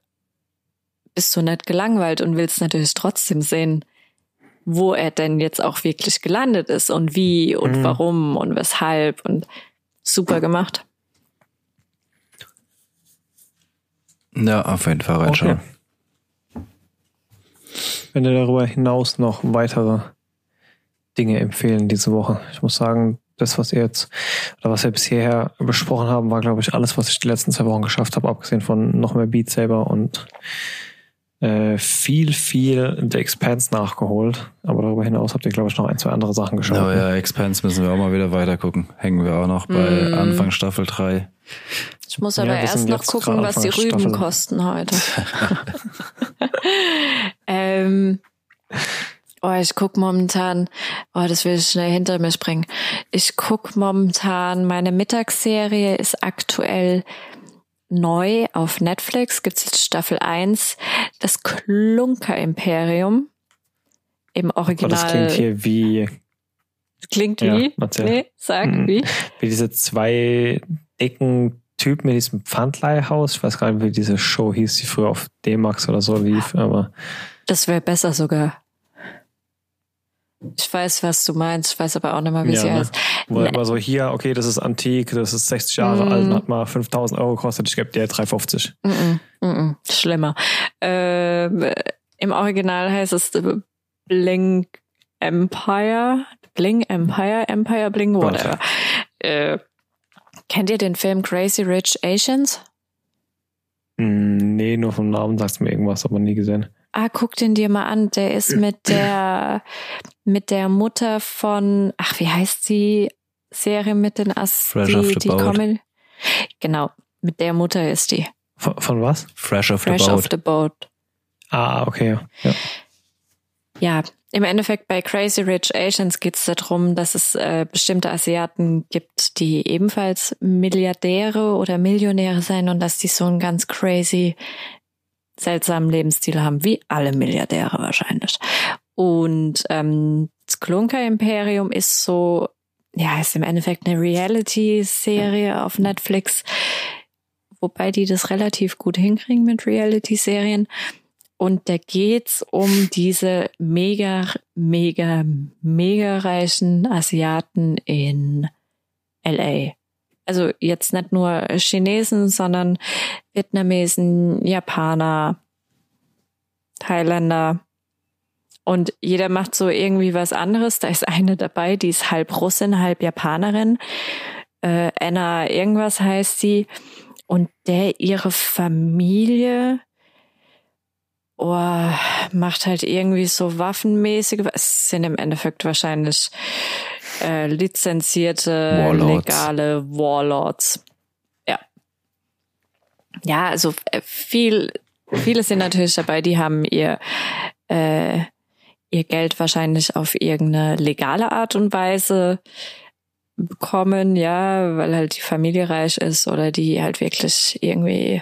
bist du nicht gelangweilt und willst natürlich trotzdem sehen, wo er denn jetzt auch wirklich gelandet ist und wie und mhm. warum und weshalb und super gemacht. Ja, auf jeden Fall reinschauen. Okay. Wenn ihr darüber hinaus noch weitere Dinge empfehlen diese Woche. Ich muss sagen, das, was ihr jetzt, oder was wir bisher besprochen haben, war, glaube ich, alles, was ich die letzten zwei Wochen geschafft habe, abgesehen von noch mehr Beat Saber und äh, viel, viel The Expanse nachgeholt. Aber darüber hinaus habt ihr, glaube ich, noch ein, zwei andere Sachen geschaut. Oh ja, Expanse müssen wir auch mal wieder weiter gucken. Hängen wir auch noch bei mm. Anfang Staffel 3. Ich muss aber ja, erst noch gucken, was die Rüben Staffel. kosten heute. <laughs> <laughs> ähm, Oh, ich guck momentan, oh, das will ich schnell hinter mir springen. Ich guck momentan, meine Mittagsserie ist aktuell neu auf Netflix, gibt's jetzt Staffel 1, das Klunker-Imperium im Original. Oh, das klingt hier wie... Klingt wie? Ja, nee, sag mhm. wie. Wie diese zwei dicken Typen mit diesem Pfandleihhaus. Ich weiß gar nicht, wie diese Show hieß, die früher auf D-Max oder so lief, aber... Das wäre besser sogar. Ich weiß, was du meinst, ich weiß aber auch nicht mal, wie ja, sie ne? heißt. Wo immer so hier, okay, das ist antik, das ist 60 Jahre mm. alt und hat mal 5000 Euro gekostet, ich gebe dir 350. Mm -mm, mm schlimmer. Äh, Im Original heißt es Blink Empire, Bling Empire, Empire Bling, whatever. Äh, kennt ihr den Film Crazy Rich Asians? Mm, nee, nur vom Namen sagst du mir irgendwas, aber nie gesehen. Ah, guck den dir mal an. Der ist mit der, mit der Mutter von, ach, wie heißt die Serie mit den Ass, Fresh die, die Comedy? Genau, mit der Mutter ist die. Von, von was? Fresh off Fresh the Boat. Off the Boat. Ah, okay. Ja. ja, im Endeffekt bei Crazy Rich Asians geht es darum, dass es äh, bestimmte Asiaten gibt, die ebenfalls Milliardäre oder Millionäre sein und dass die so ein ganz crazy seltsamen Lebensstil haben, wie alle Milliardäre wahrscheinlich. Und ähm, das Klunker-Imperium ist so, ja, ist im Endeffekt eine Reality-Serie auf Netflix, wobei die das relativ gut hinkriegen mit Reality-Serien. Und da geht's um diese mega, mega, mega reichen Asiaten in LA also jetzt nicht nur Chinesen, sondern Vietnamesen, Japaner, Thailänder. Und jeder macht so irgendwie was anderes. Da ist eine dabei, die ist halb Russin, halb Japanerin. Äh, Anna irgendwas heißt sie. Und der ihre Familie oh, macht halt irgendwie so waffenmäßige, es sind im Endeffekt wahrscheinlich äh, lizenzierte, Warlords. legale Warlords. Ja. Ja, also äh, viel, viele sind natürlich dabei, die haben ihr, äh, ihr Geld wahrscheinlich auf irgendeine legale Art und Weise bekommen, ja, weil halt die Familie reich ist oder die halt wirklich irgendwie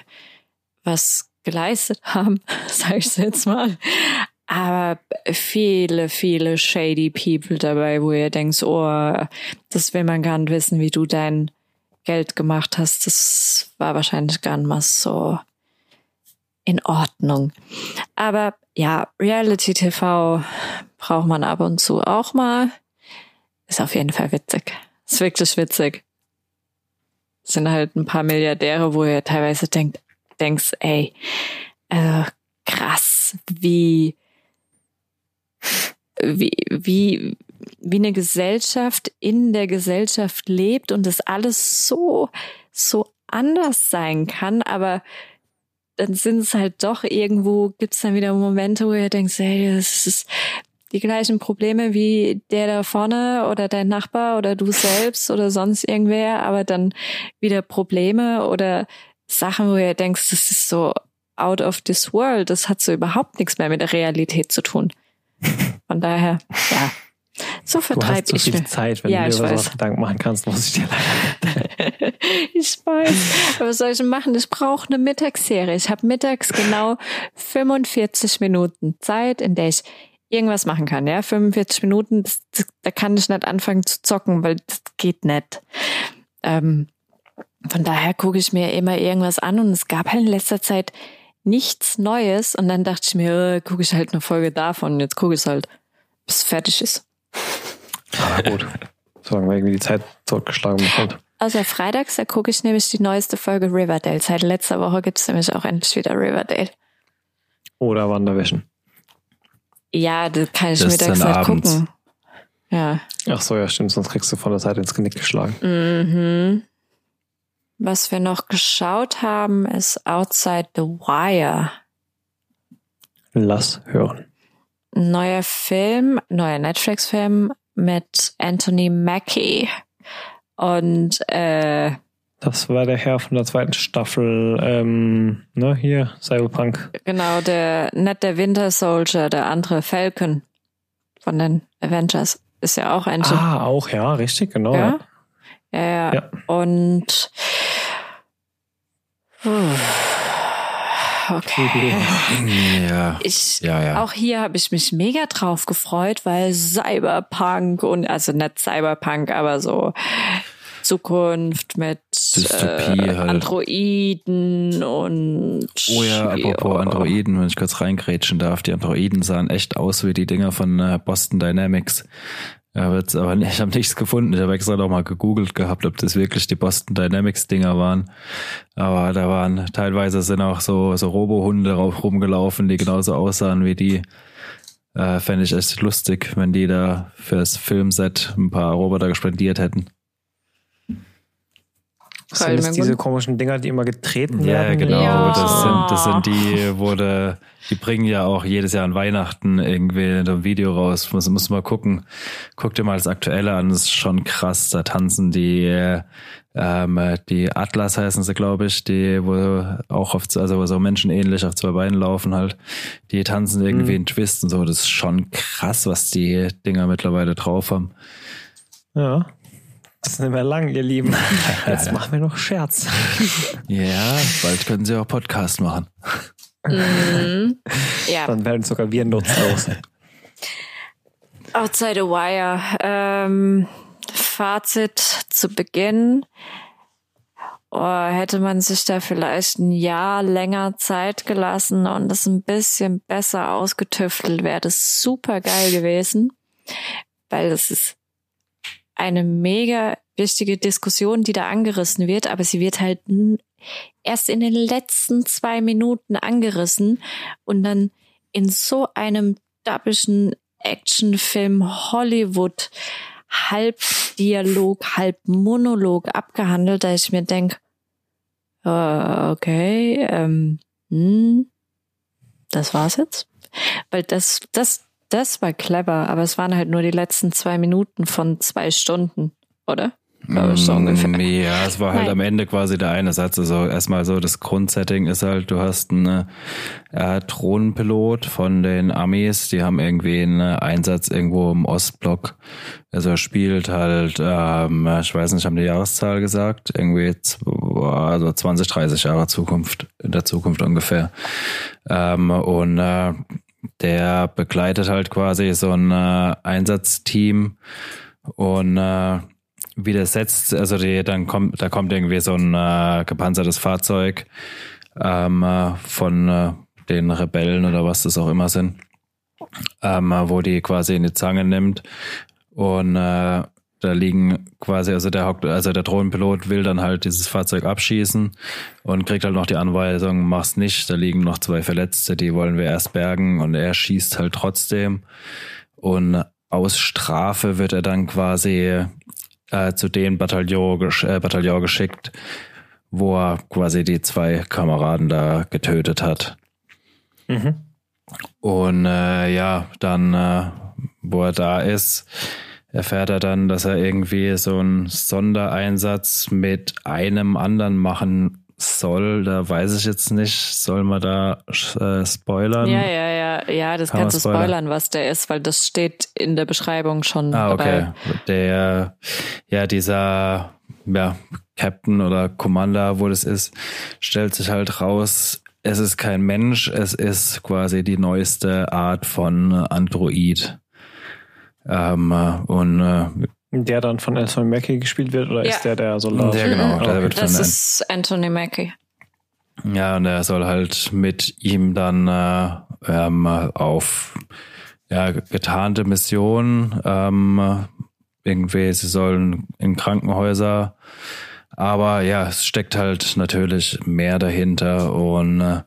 was geleistet haben, <laughs> sag ich jetzt mal. Aber viele, viele shady people dabei, wo ihr denkt, oh, das will man gar nicht wissen, wie du dein Geld gemacht hast. Das war wahrscheinlich gar nicht mal so in Ordnung. Aber ja, Reality TV braucht man ab und zu auch mal. Ist auf jeden Fall witzig. Ist wirklich witzig. sind halt ein paar Milliardäre, wo ihr teilweise denkt, denkst, ey, äh, krass, wie, wie, wie, wie eine Gesellschaft in der Gesellschaft lebt und das alles so, so anders sein kann, aber dann sind es halt doch irgendwo, gibt es dann wieder Momente, wo ihr denkt, hey, das ist die gleichen Probleme wie der da vorne oder dein Nachbar oder du selbst oder sonst irgendwer, aber dann wieder Probleme oder Sachen, wo ihr denkt, das ist so out of this world, das hat so überhaupt nichts mehr mit der Realität zu tun. <laughs> Von daher, ja. So vertreibe ich so viel Zeit, wenn ja, du dir was Gedanken machen kannst, muss ich dir leider. <laughs> ich weiß. Aber was soll ich machen? Ich brauche eine Mittagsserie. Ich habe mittags genau 45 Minuten Zeit, in der ich irgendwas machen kann. Ja, 45 Minuten, das, das, da kann ich nicht anfangen zu zocken, weil das geht nicht. Ähm, von daher gucke ich mir immer irgendwas an und es gab halt in letzter Zeit nichts Neues und dann dachte ich mir, äh, gucke ich halt eine Folge davon und jetzt gucke ich halt, bis es fertig ist. Aber gut. <laughs> Solange man irgendwie die Zeit zurückgeschlagen bekommt. Außer freitags, da gucke ich nämlich die neueste Folge Riverdale. Seit letzter Woche gibt es nämlich auch endlich wieder Riverdale. Oder Wanderwäschen. Ja, das kann ich das mittags nicht gucken. Ja. Ach so, ja, stimmt, sonst kriegst du von der Seite ins Genick geschlagen. Mhm. Was wir noch geschaut haben, ist Outside the Wire. Lass hören. Neuer Film, neuer Netflix-Film mit Anthony Mackie. Und äh, das war der Herr von der zweiten Staffel, ähm, ne, hier, Cyberpunk. Genau, der, nicht der Winter Soldier, der andere Falcon von den Avengers. Ist ja auch ein Ah, auch, ja, richtig, genau. Ja, ja. ja. ja. Und Okay. Ja. Ich, ja, ja. Auch hier habe ich mich mega drauf gefreut, weil Cyberpunk und also nicht Cyberpunk, aber so Zukunft mit äh, halt. Androiden und Oh ja, apropos ja. Androiden, wenn ich kurz reingrätschen darf, die Androiden sahen echt aus wie die Dinger von äh, Boston Dynamics. Ja, wird's aber nicht, ich habe nichts gefunden. Ich habe extra noch mal gegoogelt gehabt, ob das wirklich die Boston Dynamics Dinger waren. Aber da waren teilweise sind auch so so Robohunde rumgelaufen, die genauso aussahen wie die. Äh, Fände ich echt lustig, wenn die da fürs Filmset ein paar Roboter gespendiert hätten. Das sind das diese komischen Dinger, die immer getreten ja, werden? Genau. Ja, genau. Das sind, das sind die, wurde, die bringen ja auch jedes Jahr an Weihnachten irgendwie ein Video raus. Muss, muss mal gucken. Guck dir mal das Aktuelle an. Das ist schon krass. Da tanzen die, ähm, die Atlas heißen sie, glaube ich, die, wo auch auf, also so menschenähnlich auf zwei Beinen laufen halt. Die tanzen irgendwie mhm. in Twist und so. Das ist schon krass, was die Dinger mittlerweile drauf haben. Ja. Das ist nicht mehr lang, ihr Lieben. <laughs> Jetzt machen wir noch Scherz. <laughs> Ja, bald können sie auch Podcast machen. Mhm. Ja. Dann werden sogar wir nutzlos. Outside the Wire. Ähm, Fazit zu Beginn. Oh, hätte man sich da vielleicht ein Jahr länger Zeit gelassen und es ein bisschen besser ausgetüftelt, wäre das super geil gewesen. Weil das ist eine mega wichtige Diskussion, die da angerissen wird, aber sie wird halt erst in den letzten zwei Minuten angerissen und dann in so einem dappischen Actionfilm Hollywood halb Dialog, halb Monolog abgehandelt, da ich mir denke, äh, okay, ähm, hm, das war's jetzt. Weil das, das, das war clever, aber es waren halt nur die letzten zwei Minuten von zwei Stunden, oder? glaube ich, so Mm, ungefähr. Ja, es war halt Nein. am Ende quasi der eine Satz. Also erstmal so, das Grundsetting ist halt, du hast einen äh, Drohnenpilot von den Amis, die haben irgendwie einen Einsatz irgendwo im Ostblock. Also er spielt halt, ähm, ich weiß nicht, haben die Jahreszahl gesagt, irgendwie also 20, 30 Jahre Zukunft, in der Zukunft ungefähr. Ähm, und äh, der begleitet halt quasi so ein äh, Einsatzteam und äh, widersetzt, also die, dann kommt, da kommt irgendwie so ein äh, gepanzertes Fahrzeug ähm, äh, von äh, den Rebellen oder was das auch immer sind, ähm, äh, wo die quasi in die Zange nimmt und äh, da liegen quasi, also der also der Drohnenpilot will dann halt dieses Fahrzeug abschießen und kriegt halt noch die Anweisung, mach's nicht, da liegen noch zwei Verletzte, die wollen wir erst bergen und er schießt halt trotzdem und aus Strafe wird er dann quasi äh, zu dem Bataillon, gesch äh, Bataillon geschickt, wo er quasi die zwei Kameraden da getötet hat. Mhm. Und äh, ja, dann, äh, wo er da ist, erfährt er dann, dass er irgendwie so einen Sondereinsatz mit einem anderen machen soll. Da weiß ich jetzt nicht, soll man da äh, spoilern? Ja, ja, ja, ja, das Kann kannst du spoilern? spoilern, was der ist, weil das steht in der Beschreibung schon Ah, okay. dabei. Der, ja, dieser, ja, Captain oder Commander, wo das ist, stellt sich halt raus, es ist kein Mensch, es ist quasi die neueste Art von Android. Ähm, äh, und äh, Der dann von Anthony Mackie gespielt wird oder Ja. ist der der Soldat? der genau, Mhm. der wird von Das ist Anthony Mackie. Ja, und er soll halt mit ihm dann äh, ähm, auf ja, getarnte Mission, ähm, irgendwie, sie sollen in Krankenhäuser, aber ja, es steckt halt natürlich mehr dahinter und äh,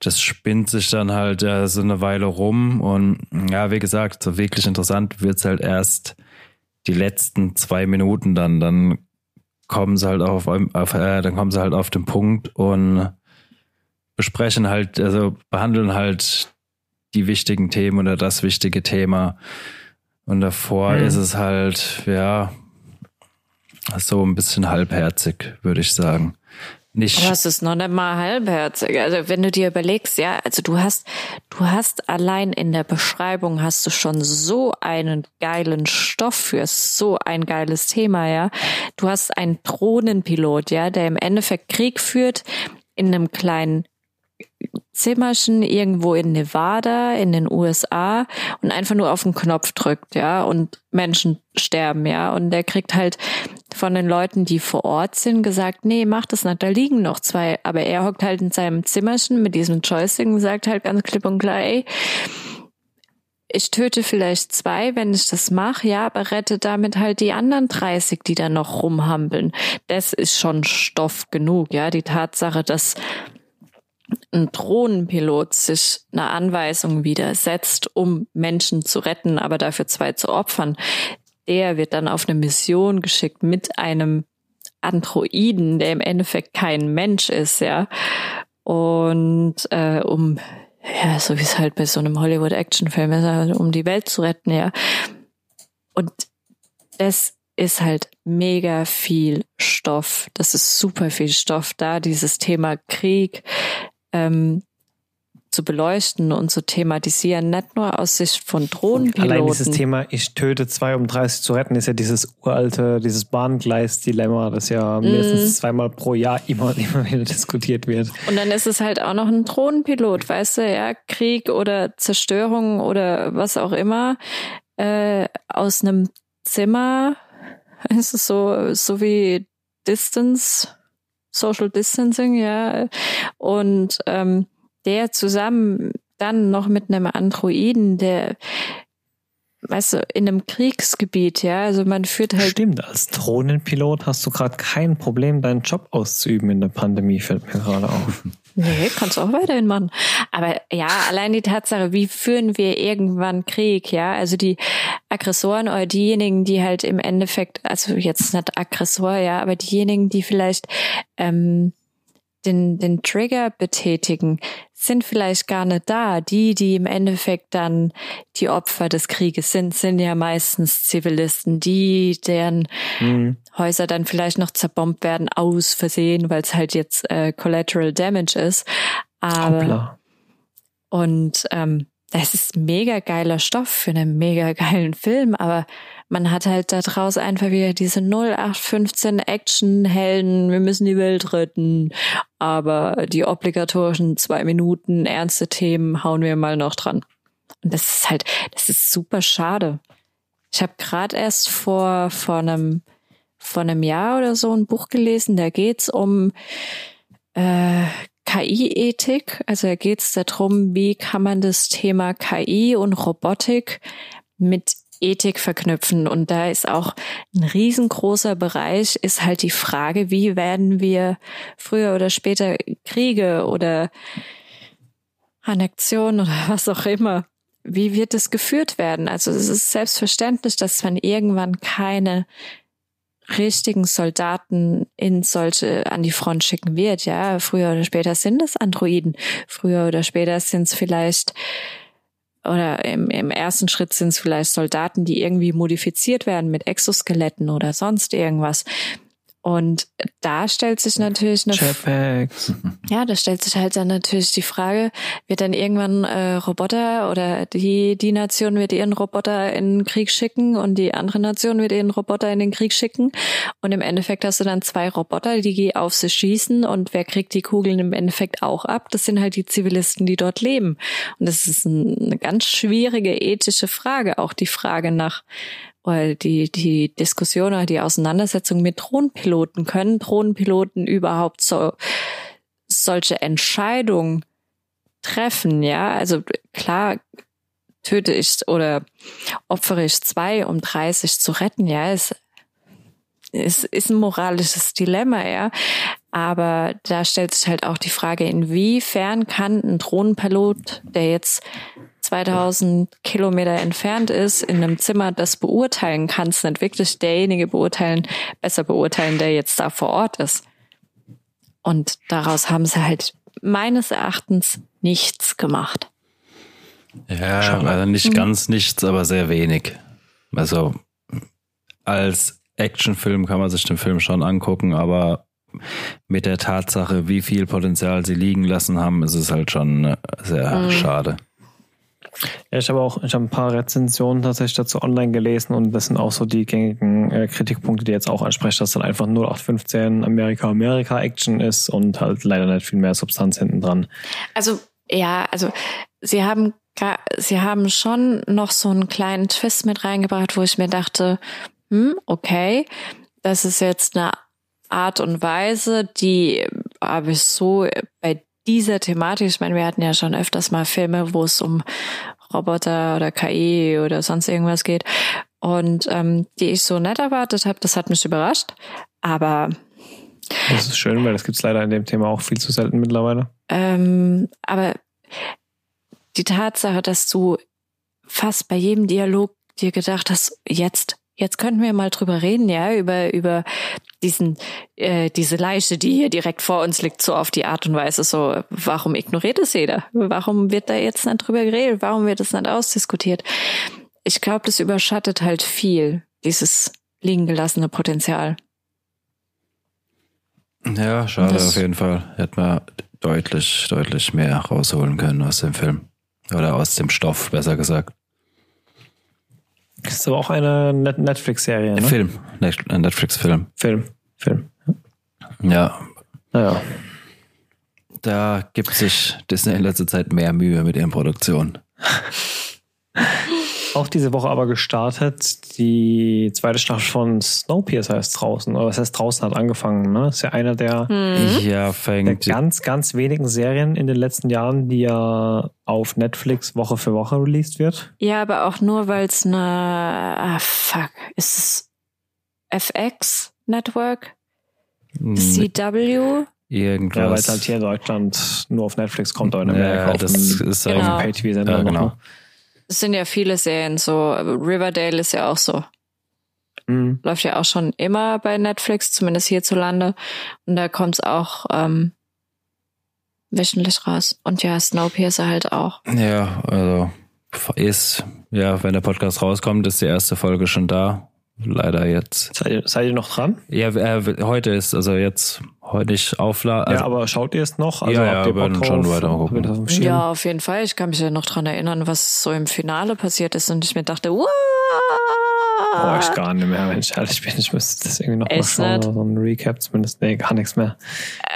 das spinnt sich dann halt äh, so eine Weile rum und ja, wie gesagt, so wirklich interessant wird's halt erst die letzten zwei Minuten dann, dann kommen sie halt auf, auf äh, dann kommen sie halt auf den Punkt und besprechen halt, also behandeln halt die wichtigen Themen oder das wichtige Thema. Und davor Hm. ist es halt, ja, so ein bisschen halbherzig, würde ich sagen. Nicht, Aber es ist noch nicht mal halbherzig. Also wenn du dir überlegst, ja, also du hast, du hast allein in der Beschreibung hast du schon so einen geilen Stoff für so ein geiles Thema, ja. Du hast einen Drohnenpilot, ja, der im Endeffekt Krieg führt in einem kleinen Zimmerchen irgendwo in Nevada in den USA und einfach nur auf den Knopf drückt, ja, und Menschen sterben, ja, und der kriegt halt von den Leuten, die vor Ort sind, gesagt, nee, mach das nicht, da liegen noch zwei, aber er hockt halt in seinem Zimmerchen mit diesem Joystick und sagt halt ganz klipp und klar, ey, ich töte vielleicht zwei, wenn ich das mache, ja, aber rette damit halt die anderen 30, die da noch rumhampeln. Das ist schon Stoff genug, ja, die Tatsache, dass ein Drohnenpilot sich einer Anweisung widersetzt, um Menschen zu retten, aber dafür zwei zu opfern, der wird dann auf eine Mission geschickt mit einem Androiden, der im Endeffekt kein Mensch ist, ja. Und äh, um, ja, so wie es halt bei so einem Hollywood-Actionfilm ist, also um die Welt zu retten, ja. Und das ist halt mega viel Stoff. Das ist super viel Stoff da, dieses Thema Krieg ähm, zu beleuchten und zu thematisieren, nicht nur aus Sicht von Drohnenpiloten. Allein dieses Thema, ich töte zwei, um 30 zu retten, ist ja dieses uralte, dieses Bahngleis-Dilemma, das ja mindestens zweimal pro Jahr immer und immer wieder diskutiert wird. Und dann ist es halt auch noch ein Drohnenpilot, weißt du, ja, Krieg oder Zerstörung oder was auch immer, äh, aus einem Zimmer, <laughs> ist es so, so wie Distance, Social Distancing, ja, und ähm, der zusammen dann noch mit einem Androiden, der, weißt du, in einem Kriegsgebiet, ja, also man führt halt Stimmt, als Drohnenpilot hast du gerade kein Problem, deinen Job auszuüben in der Pandemie, fällt mir gerade auf. <laughs> Nee, kannst du auch weiterhin machen. Aber ja, allein die Tatsache, wie führen wir irgendwann Krieg, ja? Also die Aggressoren oder diejenigen, die halt im Endeffekt, also jetzt nicht Aggressor, ja, aber diejenigen, die vielleicht ähm, den, den Trigger betätigen, sind vielleicht gar nicht da. Die, die im Endeffekt dann die Opfer des Krieges sind, sind ja meistens Zivilisten, die, deren mhm. Häuser dann vielleicht noch zerbombt werden aus Versehen, weil es halt jetzt äh, Collateral Damage ist. Aber Hoppla. und ähm, das ist mega geiler Stoff für einen mega geilen Film, aber man hat halt da draus einfach wieder diese 0815 Action-Helden, wir müssen die Welt retten, aber die obligatorischen zwei Minuten ernste Themen hauen wir mal noch dran. Und das ist halt, das ist super schade. Ich habe gerade erst vor, vor einem, vor einem Jahr oder so ein Buch gelesen, da geht's um äh, KI-Ethik. Also da geht es darum, wie kann man das Thema KI und Robotik mit Ethik verknüpfen. Und da ist auch ein riesengroßer Bereich, ist halt die Frage, wie werden wir früher oder später Kriege oder Annexionen oder was auch immer, wie wird es geführt werden? Also es ist selbstverständlich, dass man irgendwann keine richtigen Soldaten in solche an die Front schicken wird. Ja, früher oder später sind es Androiden. Früher oder später sind es vielleicht oder im, im ersten Schritt sind es vielleicht Soldaten, die irgendwie modifiziert werden mit Exoskeletten oder sonst irgendwas. Und da stellt sich natürlich eine Jetpacks. <laughs> Ja, da stellt sich halt dann natürlich die Frage, wird dann irgendwann äh, Roboter oder die die Nation wird ihren Roboter in den Krieg schicken und die andere Nation wird ihren Roboter in den Krieg schicken und im Endeffekt hast du dann zwei Roboter, die auf sich schießen und wer kriegt die Kugeln im Endeffekt auch ab? Das sind halt die Zivilisten, die dort leben. Und das ist eine ganz schwierige ethische Frage, auch die Frage nach weil die, die Diskussion oder die Auseinandersetzung mit Drohnenpiloten, können Drohnenpiloten überhaupt so, solche Entscheidungen treffen, ja? Also klar, töte ich oder opfere ich zwei, um 30 zu retten, ja, ist, ist, ist ein moralisches Dilemma, ja. Aber da stellt sich halt auch die Frage, inwiefern kann ein Drohnenpilot, der jetzt 2000 Kilometer entfernt ist, in einem Zimmer das beurteilen kann, es nicht wirklich derjenige beurteilen, besser beurteilen, der jetzt da vor Ort ist. Und daraus haben sie halt meines Erachtens nichts gemacht. Ja, also nicht mhm. ganz nichts, aber sehr wenig. Also als Actionfilm kann man sich den Film schon angucken, aber mit der Tatsache, wie viel Potenzial sie liegen lassen haben, ist es halt schon sehr mhm. schade. Ja, ich habe auch ich habe ein paar Rezensionen tatsächlich dazu online gelesen und das sind auch so die gängigen äh, Kritikpunkte, die jetzt auch ansprechen, dass dann einfach 0815 Amerika Amerika Action ist und halt leider nicht viel mehr Substanz hinten dran. Also ja, also sie haben sie haben schon noch so einen kleinen Twist mit reingebracht, wo ich mir dachte, hm, okay, das ist jetzt eine Art und Weise, die habe ich so bei dieser Thematik, ich meine, wir hatten ja schon öfters mal Filme, wo es um Roboter oder KI oder sonst irgendwas geht und ähm, die ich so nett erwartet habe, das hat mich überrascht, aber das ist schön, weil das gibt's leider in dem Thema auch viel zu selten mittlerweile. Ähm, aber die Tatsache, dass du fast bei jedem Dialog dir gedacht hast, jetzt Jetzt könnten wir mal drüber reden, ja, über, über diesen, äh, diese Leiche, die hier direkt vor uns liegt, so auf die Art und Weise, so, warum ignoriert es jeder? Warum wird da jetzt nicht drüber geredet? Warum wird es nicht ausdiskutiert? Ich glaube, das überschattet halt viel, dieses liegen gelassene Potenzial. Ja, schade das, auf jeden Fall. Hätte man deutlich, deutlich mehr rausholen können aus dem Film. Oder aus dem Stoff, besser gesagt. Das ist aber auch eine Netflix-Serie. Ne? Film. Ein Netflix-Film. Film. Film. Ja. Naja. Da gibt sich Disney in letzter Zeit mehr Mühe mit ihren Produktionen. <laughs> Auch diese Woche aber gestartet. Die zweite Staffel von Snowpiercer ist draußen. Oder was heißt draußen hat angefangen. Ne? Ist ja einer der, mhm. ja, der ganz, ganz wenigen Serien in den letzten Jahren, die ja auf Netflix Woche für Woche released wird. Ja, aber auch nur, weil es eine, ah, fuck, ist es FX Network? CW? Irgendwas. Ja, weil es halt hier in Deutschland nur auf Netflix kommt oder in Amerika ja, das auf ist genau. Pay-TV-Sender. Ja, genau. Noch. Es sind ja viele Serien so. Riverdale ist ja auch so. Mhm. Läuft ja auch schon immer bei Netflix, zumindest hierzulande. Und da kommt es auch ähm, wöchentlich raus. Und ja, Snowpiercer halt auch. Ja, also ist, ja, wenn der Podcast rauskommt, ist die erste Folge schon da. Leider jetzt. Seid ihr, seid ihr noch dran? Ja, äh, heute ist, also jetzt heute nicht aufladen. Also, ja, aber schaut ihr es noch? Also Ja, ja, habt ihr wir Bock werden schon weiter gucken. Ja, auf jeden Fall. Ich kann mich ja noch dran erinnern, was so im Finale passiert ist. Und ich mir dachte, wow! Brauche ich gar nicht mehr, wenn ich ehrlich bin. Ich müsste das irgendwie noch mal Echt schauen. nicht? oder So ein Recap zumindest. Nee, gar nichts mehr.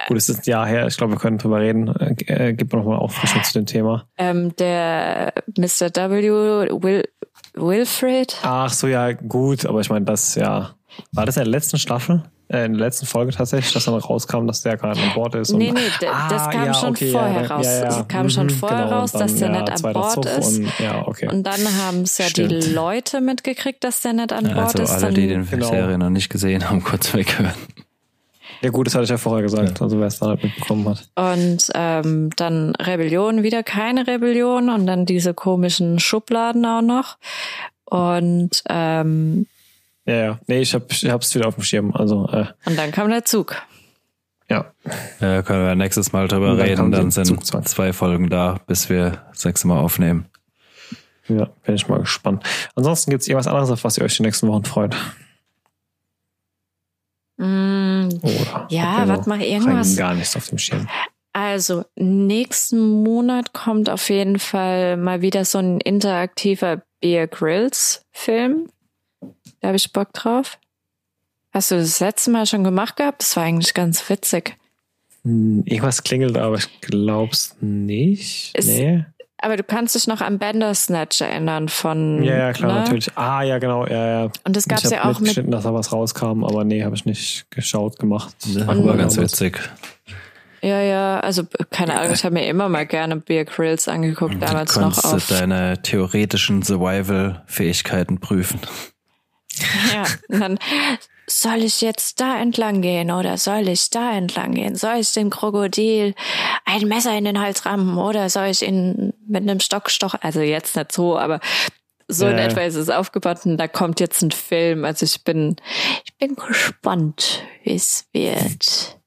Gut, es ist ein Jahr her. Ich glaube, wir können drüber reden. Äh, äh, gib mir noch mal Auffrischung zu dem Thema. Ähm, der Mr. W. Will, Wilfred. Ach so, ja, gut. Aber ich meine, das ja... War das in der letzten Staffel? Äh, in der letzten Folge tatsächlich, dass dann rauskam, dass der gerade an Bord ist? und- Nee, nee, Ah, das kam ja, schon okay, vorher ja, raus. Ja, ja. Es kam schon Mhm, vorher genau, raus, und dass der dann, nicht an Bord Zug ist. Und, ja, okay. Und dann haben es ja die Stimmt. Leute mitgekriegt, dass der nicht an Bord also ist. alle, Dann, die den Genau. Serie noch nicht gesehen haben, kurz weghören. Ja gut, das hatte ich ja vorher gesagt. Also wer es dann halt mitbekommen hat. und ähm, dann Rebellion, wieder keine Rebellion und dann diese komischen Schubladen auch noch. Und, ähm, Ja, ja. Nee, ich, hab, ich hab's wieder auf dem Schirm. Also, äh, und dann kam der Zug. ja. Ja, können wir nächstes Mal drüber reden. Dann sind Zugzwang. zwei Folgen da, bis wir das nächste Mal aufnehmen. Ja, bin ich mal gespannt. Ansonsten gibt's irgendwas anderes, auf was ihr euch die nächsten Wochen freut? Mm, Oder Ja, warte mal, irgendwas. Gar nichts auf dem Schirm. Also, nächsten Monat kommt auf jeden Fall mal wieder so ein interaktiver Beer Grills Film. Da habe ich Bock drauf. Hast du das letzte Mal schon gemacht gehabt? Das war eigentlich ganz witzig. Hm, Irgendwas klingelt, aber ich glaub's nicht. Ist- nee. Aber du kannst dich noch an Bandersnatch erinnern von. Ja, ja, klar, ne? natürlich. Ah, ja, genau, ja, ja. Und das gab's ich ja auch mit. mitgeschnitten, dass da was rauskam, aber nee, habe ich nicht geschaut, gemacht. Das Und- war ganz witzig. Ja, ja, also keine Ahnung, ich habe mir immer mal gerne Beer Grills angeguckt, damals du noch auf. deine theoretischen Survival-Fähigkeiten prüfen. Ja, und dann soll ich jetzt da entlang gehen oder soll ich da entlang gehen? Soll ich dem Krokodil ein Messer in den Hals rammen oder soll ich ihn mit einem Stock stochen? Also jetzt nicht so, aber so in etwa ist es aufgebaut und da kommt jetzt ein Film. Also ich bin, ich bin gespannt, wie es wird.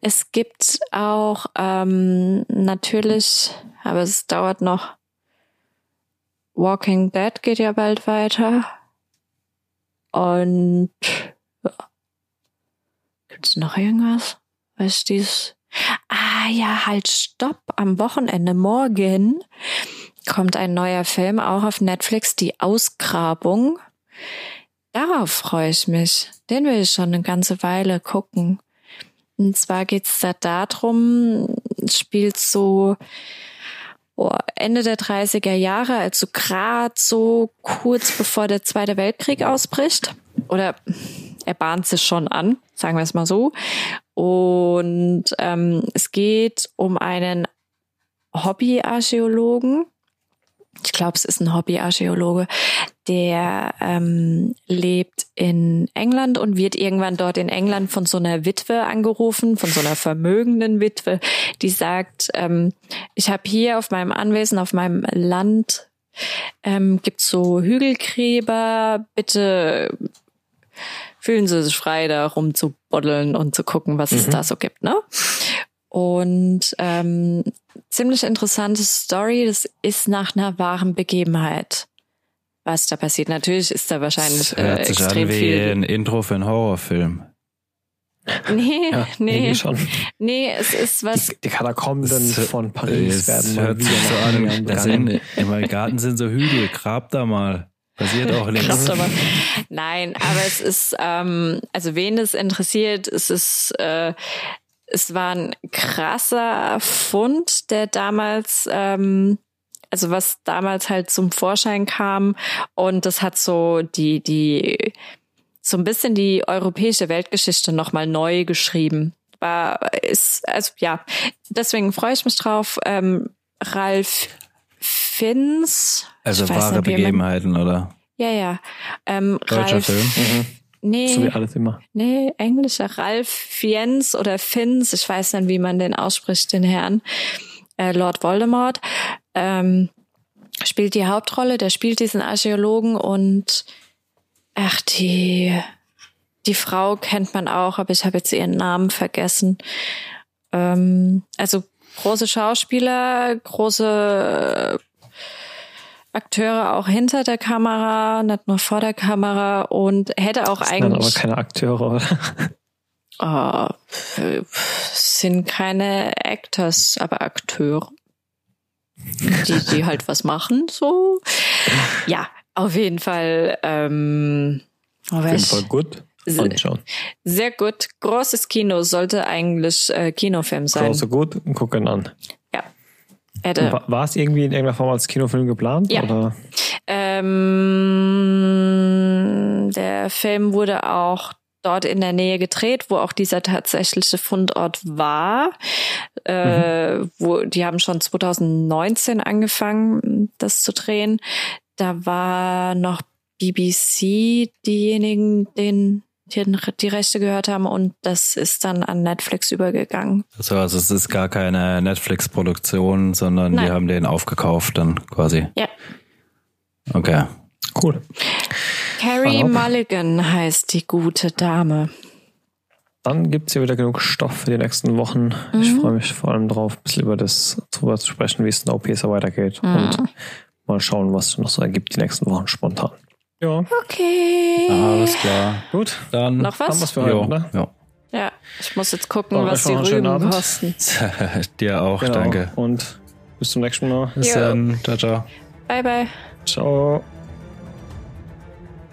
Es gibt auch ähm, natürlich, aber es dauert noch. Walking Dead geht ja bald weiter. Und ja. gibt's noch irgendwas? Was ist dies? Ah ja, halt, stopp. Am Wochenende morgen kommt ein neuer Film auch auf Netflix, die Ausgrabung. Darauf freue ich mich. Den will ich schon eine ganze Weile gucken. Und zwar geht's da darum, spielt so oh, Ende der 30er Jahre, also gerade so kurz bevor der Zweite Weltkrieg ausbricht. Oder er bahnt sich schon an, sagen wir es mal so. Und ähm, es geht um einen Hobbyarchäologen. Ich glaube, es ist ein Hobbyarchäologe, der ähm, lebt in England und wird irgendwann dort in England von so einer Witwe angerufen, von so einer vermögenden Witwe, die sagt, ähm, ich habe hier auf meinem Anwesen, auf meinem Land, ähm, gibt's so Hügelgräber, bitte fühlen Sie sich frei, da rumzubuddeln und zu gucken, was es da so gibt, ne? Und ähm, ziemlich interessante Story, das ist nach einer wahren Begebenheit, was da passiert. Natürlich ist da wahrscheinlich Das äh, hört sich extrem an wie viel. ein Intro für einen Horrorfilm. <laughs> Nee, Ja, nee, schon. nee, es ist was. Die Katakomben Das- von Paris Es werden mal hört wieder sich so an. Das begangen. sind, Im Garten sind so Hügel, grab da mal. Passiert auch nichts. Nein, aber es ist, ähm, also wen es interessiert, es ist, äh, es war ein krasser Fund, der damals, ähm, also was damals halt zum Vorschein kam und das hat so die, die, so ein bisschen die europäische Weltgeschichte nochmal neu geschrieben. War, ist, also ja, deswegen freue ich mich drauf. Ähm, Ralf Finns. Also wahre nicht, man- Begebenheiten, oder? ja, ja. Ähm, Deutscher Ralf, Film. Mhm. Nee, So wie alles immer. nee, englischer Ralf Fiennes oder Finns, ich weiß nicht, wie man den ausspricht, den Herrn, äh, Lord Voldemort, ähm, spielt die Hauptrolle, der spielt diesen Archäologen und ach, die, die Frau kennt man auch, aber ich habe jetzt ihren Namen vergessen. Ähm, also große Schauspieler, große Akteure auch hinter der Kamera, nicht nur vor der Kamera und hätte auch das eigentlich. Sind aber keine Akteure, oder? Oh, sind keine Actors, aber Akteure. Die, die halt was machen, so. Ja, auf jeden Fall. Ähm, auf jeden Fall gut. Anschauen. Sehr gut. Großes Kino sollte eigentlich äh, Kinofilm sein. Große gut, gucken an. Hätte. War, war es irgendwie in irgendeiner Form als Kinofilm geplant? Ja. Oder? Ähm, der Film wurde auch dort in der Nähe gedreht, wo auch dieser tatsächliche Fundort war. Äh, mhm. wo, die haben schon 2019 angefangen, das zu drehen. Da war noch BBC diejenigen, denen die, die Rechte gehört haben und das ist dann an Netflix übergegangen. Also, also es ist gar keine Netflix-Produktion, sondern Nein. die haben den aufgekauft dann quasi. Ja. Okay. Cool. Carrie Mulligan heißt die gute Dame. Dann gibt es hier wieder genug Stoff für die nächsten Wochen. Mhm. Ich freue mich vor allem drauf, ein bisschen über das drüber zu sprechen, wie es Snowpiercer weitergeht. Mhm. Und mal schauen, was es noch so ergibt die nächsten Wochen spontan. Ja. Okay. Alles klar. Gut. Dann noch was? was für heute, ne? Ja. Ja, ich muss jetzt gucken, was die Rüben kosten. <laughs> Dir auch, genau. danke. Und bis zum nächsten Mal. Bis dann. Ciao, ciao. Bye, bye. Ciao.